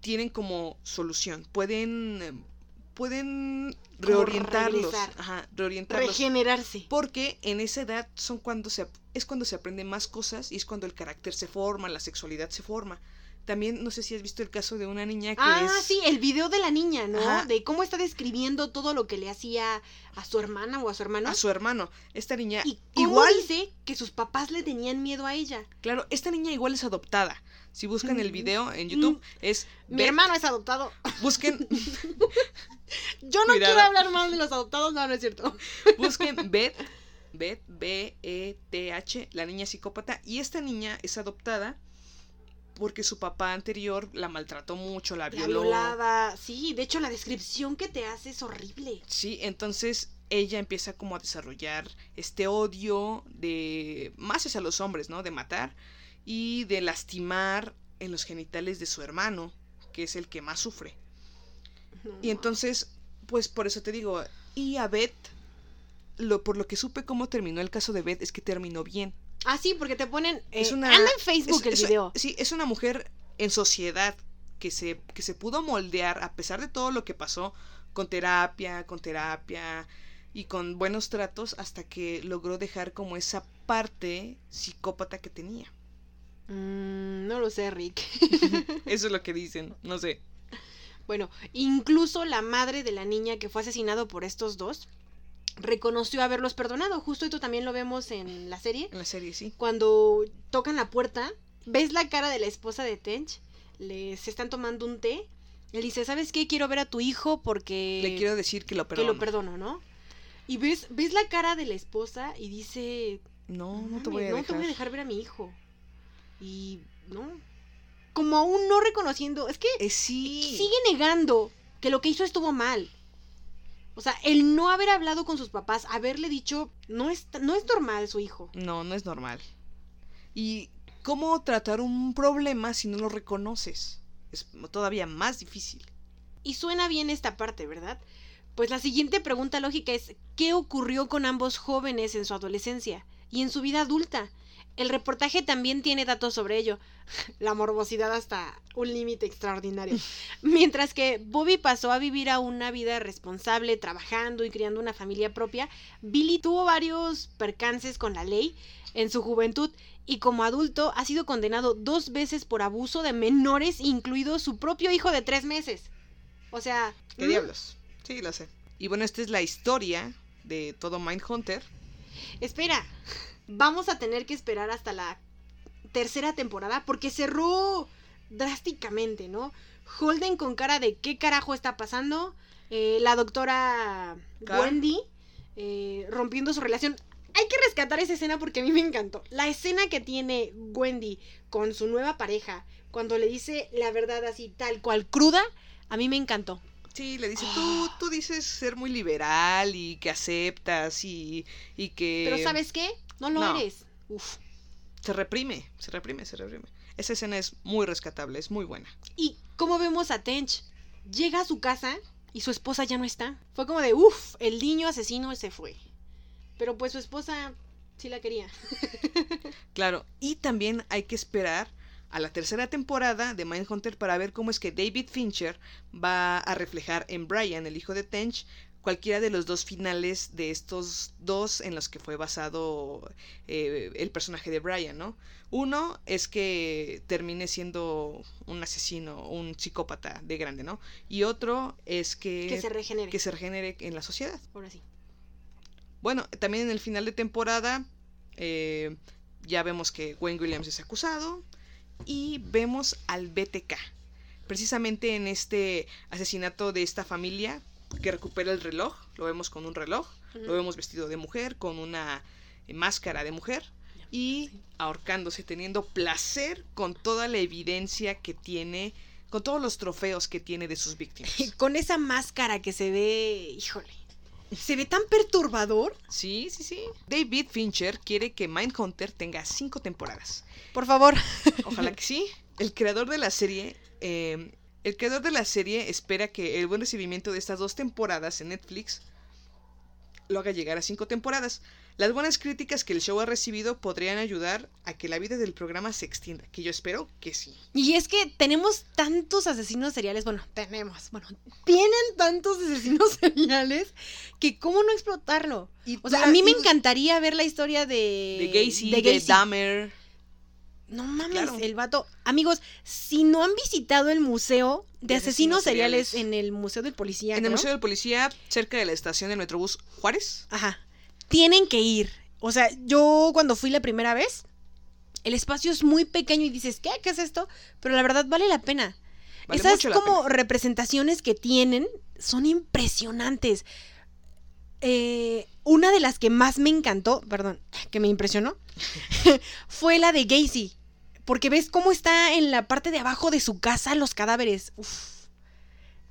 tienen como solución. Pueden. eh, Pueden reorientarlos. Ajá, reorientarlos. Regenerarse. Porque en esa edad son cuando se, es cuando se aprenden más cosas y es cuando el carácter se forma, la sexualidad se forma. También no sé si has visto el caso de una niña que Ah, es sí, el video de la niña, ¿no? Ajá. De cómo está describiendo todo lo que le hacía a su hermana o a su hermano. a su hermano. Esta niña Y cómo igual, dice que sus papás le tenían miedo a ella. claro, esta niña igual es adoptada. Si buscan el Mm. video en YouTube es Mi Beth. hermano es adoptado. busquen Yo no Cuidado. quiero hablar mal de los adoptados, no, no es cierto. busquen Beth, Beth B E T H, la niña psicópata y esta niña es adoptada porque su papá anterior la maltrató mucho, la La violó. violaba. Sí, de hecho la descripción que te hace es horrible. Sí, entonces ella empieza como a desarrollar este odio de más hacia los hombres, ¿no? De matar y de lastimar en los genitales de su hermano, que es el que más sufre. No. Y entonces, pues por eso te digo, y a Beth, lo, por lo que supe cómo terminó el caso de Beth es que terminó bien. Ah, sí, porque te ponen. Es eh, una- Anda en Facebook Es- el es- video. Sí, es una mujer en sociedad que se, que se pudo moldear a pesar de todo lo que pasó, con terapia, con terapia y con buenos tratos, hasta que logró dejar como esa parte psicópata que tenía. Mm, no lo sé, Rick. Eso es lo que dicen, no sé. Bueno, incluso la madre de la niña que fue asesinado por estos dos reconoció haberlos perdonado. Justo esto también lo vemos en la serie. En la serie sí. Cuando tocan la puerta, ves la cara de la esposa de Tench. Les están tomando un té. Él dice, ¿sabes qué? Quiero ver a tu hijo porque... Le quiero decir que lo que perdono. lo perdono, ¿no? Y ves, ves la cara de la esposa y dice, No, no "Mames, te voy a no dejar. te voy a dejar ver a mi hijo. Y no, como aún no reconociendo, es que Eh, sí. sigue negando que lo que hizo estuvo mal. O sea, el no haber hablado con sus papás, haberle dicho, no es, no es normal su hijo. No, no es normal. ¿Y cómo tratar un problema si no lo reconoces? Es todavía más difícil. Y suena bien esta parte, ¿verdad? Pues la siguiente pregunta lógica es, ¿qué ocurrió con ambos jóvenes en su adolescencia y en su vida adulta? El reportaje también tiene datos sobre ello. La morbosidad hasta un límite extraordinario. Mientras que Bobby pasó a vivir a una vida responsable, trabajando y criando una familia propia, Billy tuvo varios percances con la ley en su juventud y como adulto ha sido condenado dos veces por abuso de menores, incluido su propio hijo de tres meses. O sea... ¿Qué ¿mm? diablos? Sí, lo sé. Y bueno, esta es la historia de todo Mindhunter. Espera, vamos a tener que esperar hasta la tercera temporada porque cerró drásticamente, ¿no? Holden con cara de qué carajo está pasando, eh, la doctora. Wendy eh, rompiendo su relación. Hay que rescatar esa escena porque a mí me encantó. La escena que tiene Wendy con su nueva pareja, cuando le dice la verdad así tal cual cruda, a mí me encantó. Sí, le dice, tú, tú dices ser muy liberal y que aceptas y, y que... Pero ¿sabes qué? No lo no. eres. Uf. Se reprime, se reprime, se reprime. Esa escena es muy rescatable, es muy buena. Y como vemos a Tench, llega a su casa y su esposa ya no está. Fue como de, uff, el niño asesino se fue. Pero pues su esposa sí la quería. Claro, y también hay que esperar a la tercera temporada de Mindhunter para ver cómo es que David Fincher va a reflejar en Brian, el hijo de Tench, cualquiera de los dos finales de estos dos en los que fue basado eh, el personaje de Brian, ¿no? Uno es que termine siendo un asesino, un psicópata de grande, ¿no? Y otro es que, que se regenere. que se regenere en la sociedad. Ahora sí. Bueno, también en el final de temporada eh, ya vemos que Wayne Williams es acusado y vemos al BTK. Precisamente en este asesinato de esta familia que recupera el reloj, lo vemos con un reloj, lo vemos vestido de mujer, con una eh, máscara de mujer y ahorcándose, teniendo placer con toda la evidencia que tiene, con todos los trofeos que tiene de sus víctimas. Con esa máscara que se ve, híjole, se ve tan perturbador. Sí, sí, sí. David Fincher quiere que Mindhunter tenga cinco temporadas. Por favor. Ojalá que sí. El creador de la serie. eh, el creador de la serie espera que el buen recibimiento de estas dos temporadas en Netflix lo haga llegar a cinco temporadas. Las buenas críticas que el show ha recibido podrían ayudar a que la vida del programa se extienda, que yo espero que sí. Y es que tenemos tantos asesinos seriales, bueno, tenemos, bueno, tienen tantos asesinos seriales que cómo no explotarlo. Y O sea, a mí me encantaría ver la historia de... De Gacy, de de, Gacy. Dahmer. No mames, Claro. el vato. Amigos, si no han visitado el museo de, De asesinos, asesinos seriales, seriales. en el Museo del Policía, En el. Museo del Policía, cerca de la estación del Metrobús Juárez. Ajá. Tienen que ir. O sea, yo cuando fui la primera vez, el espacio es muy pequeño y dices, ¿qué? ¿Qué es esto? Pero la verdad vale la pena. Vale Esas mucho la como pena. representaciones que tienen son impresionantes. Eh, una de las que más me encantó, perdón, que me impresionó, fue la de Gacy. Porque ves cómo está en la parte de abajo de su casa los cadáveres. Uf.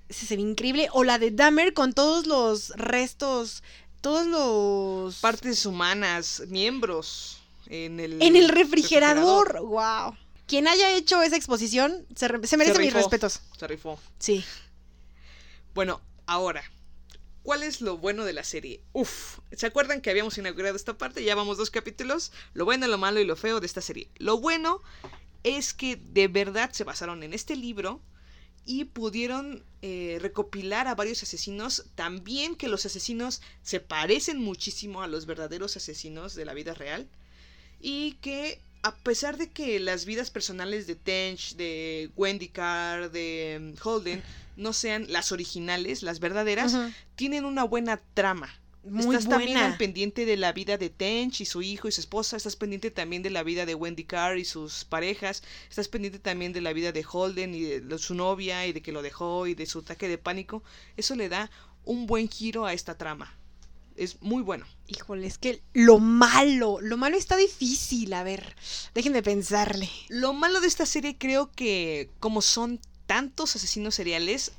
Ese se ve increíble. O la de Dahmer con todos los restos, todos los... Partes humanas, miembros. En el, en el refrigerador. Wow. Quien haya hecho esa exposición se, re- se merece mis rifó. respetos. Se rifó. Sí. Bueno, ahora, ¿cuál es lo bueno de la serie? Uf, ¿se acuerdan que habíamos inaugurado esta parte? Ya vamos dos capítulos. Lo bueno, lo malo y lo feo de esta serie. Lo bueno es que de verdad se basaron en este libro y pudieron eh, recopilar a varios asesinos. También que los asesinos se parecen muchísimo a los verdaderos asesinos de la vida real. Y que a pesar de que las vidas personales de Tench, de Wendy Carr, de mm, Holden no sean las originales, las verdaderas, tienen una buena trama. Muy estás también buena. al pendiente de la vida de Tench y su hijo y su esposa. Estás pendiente también de la vida de Wendy Carr y sus parejas. Estás pendiente también de la vida de Holden y de su novia y de que lo dejó y de su ataque de pánico. Eso le da un buen giro a esta trama. Es muy bueno. Híjole, es que lo malo, lo malo está difícil. A ver, déjenme pensarle. Lo malo de esta serie creo que como son tantos asesinos seriales,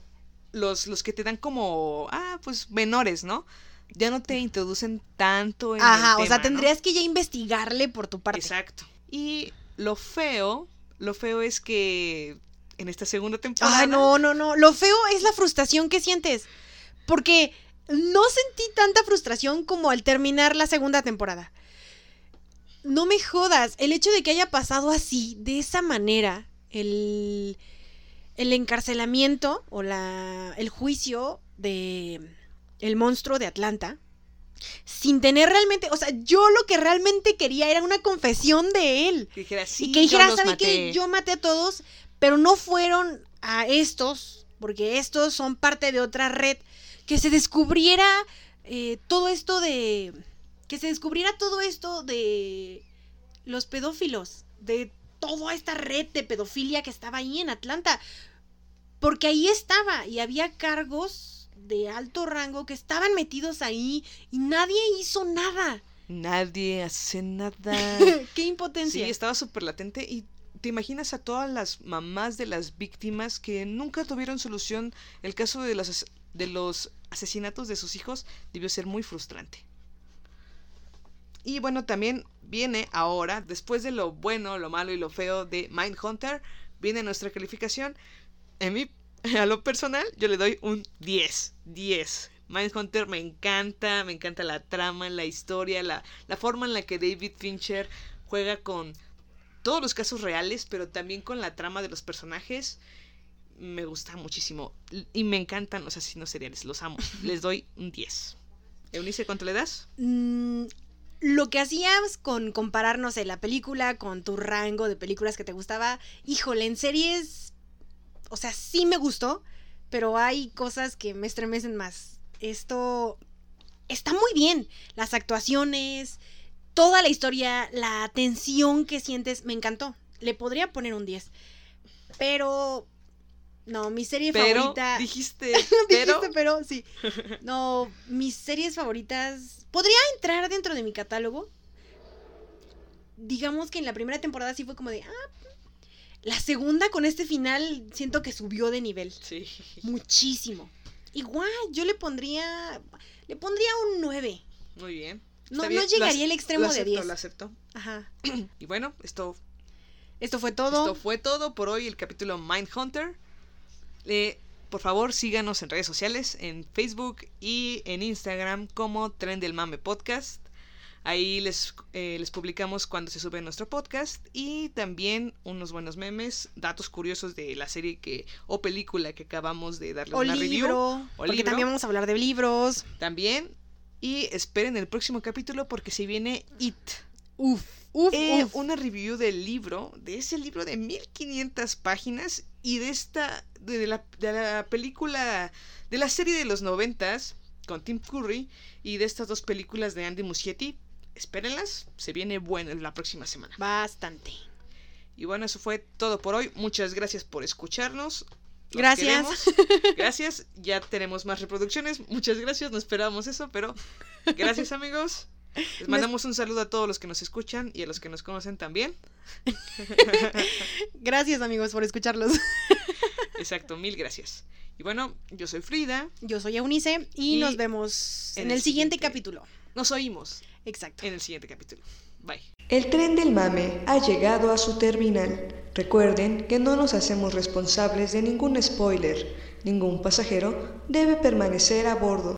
los, los que te dan como, ah, pues menores, ¿no? Ya no te introducen tanto en Ajá, el o sea, ¿no? tendrías que ya investigarle por tu parte. Exacto. Y lo feo, lo feo es que en esta segunda temporada... Ay, no, no, no. Lo feo es la frustración que sientes. Porque no sentí tanta frustración como al terminar la segunda temporada. no me jodas, el hecho de que haya pasado así, de esa manera, el, el encarcelamiento o la, el juicio de el monstruo de Atlanta, sin tener realmente, o sea, yo lo que realmente quería era una confesión de él. Que dijera, sí, y que dijera, ¿saben maté". qué? Yo maté a todos, pero no fueron a estos, porque estos son parte de otra red, que se descubriera eh, todo esto de... Que se descubriera todo esto de los pedófilos, de toda esta red de pedofilia que estaba ahí en Atlanta. Porque ahí estaba y había cargos de alto rango que estaban metidos ahí y nadie hizo nada. Nadie hace nada. Qué impotencia. Sí, estaba súper latente y te imaginas a todas las mamás de las víctimas que nunca tuvieron solución. El caso de los, as- de los asesinatos de sus hijos debió ser muy frustrante. Y bueno, también viene ahora, después de lo bueno, lo malo y lo feo de Mindhunter, viene nuestra calificación. En a lo personal, yo le doy un 10. 10. Mindhunter me encanta, me encanta la trama, la historia, la, la forma en la que David Fincher juega con todos los casos reales, pero también con la trama de los personajes. Me gusta muchísimo. Y me encantan los asesinos seriales, los amo. Les doy un 10. Eunice, ¿cuánto le das? Mm, lo que hacías con comparar, no sé, la película con tu rango de películas que te gustaba, híjole, en series, o sea, sí me gustó, pero hay cosas que me estremecen más. Esto está muy bien, las actuaciones, toda la historia, la tensión que sientes, me encantó. Le podría poner un 10, pero... No, mi serie Pero, favorita... dijiste, Lo pero... dijiste, pero sí. No, mis series favoritas. Podría entrar dentro de mi catálogo. Digamos que en la primera temporada sí fue como de. Ah, la segunda con este final siento que subió de nivel. Sí. Muchísimo. Igual, yo le pondría. Le pondría un 9. Muy bien. No, bien, no llegaría al extremo lo de acepto, 10. Lo acepto. Ajá. Y bueno, esto Esto fue todo. Esto fue todo por hoy, el capítulo Mindhunter. Eh, por favor, síganos en redes sociales, en Facebook y en Instagram como Tren del Mame Podcast. Ahí les, eh, les publicamos cuando se sube nuestro podcast y también unos buenos memes, datos curiosos de la serie que o película que acabamos de darle O una review. O porque libro. también vamos a hablar de libros. También. Y esperen el próximo capítulo porque se viene It. Uf, uf, Eh, uf. una review del libro, de ese libro de 1500 páginas y de esta, de la, de la película, de la serie de los noventas con Tim Curry y de estas dos películas de Andy Muschietti. Espérenlas, se viene bueno la próxima semana. Bastante. Y bueno, eso fue todo por hoy. Muchas gracias por escucharnos. Los Gracias. queremos. Gracias. Ya tenemos más reproducciones. Muchas gracias. No esperábamos eso, pero gracias amigos. Les mandamos un saludo a todos los que nos escuchan y a los que nos conocen también. Gracias, amigos, por escucharlos. Exacto, mil gracias. Y bueno, yo soy Frida. Yo soy Eunice y, Y nos vemos en, en el, siguiente. capítulo. Nos oímos Exacto. en el siguiente capítulo. Bye. El tren del mame ha llegado a su terminal. Recuerden que no nos hacemos responsables de ningún spoiler. Ningún pasajero debe permanecer a bordo.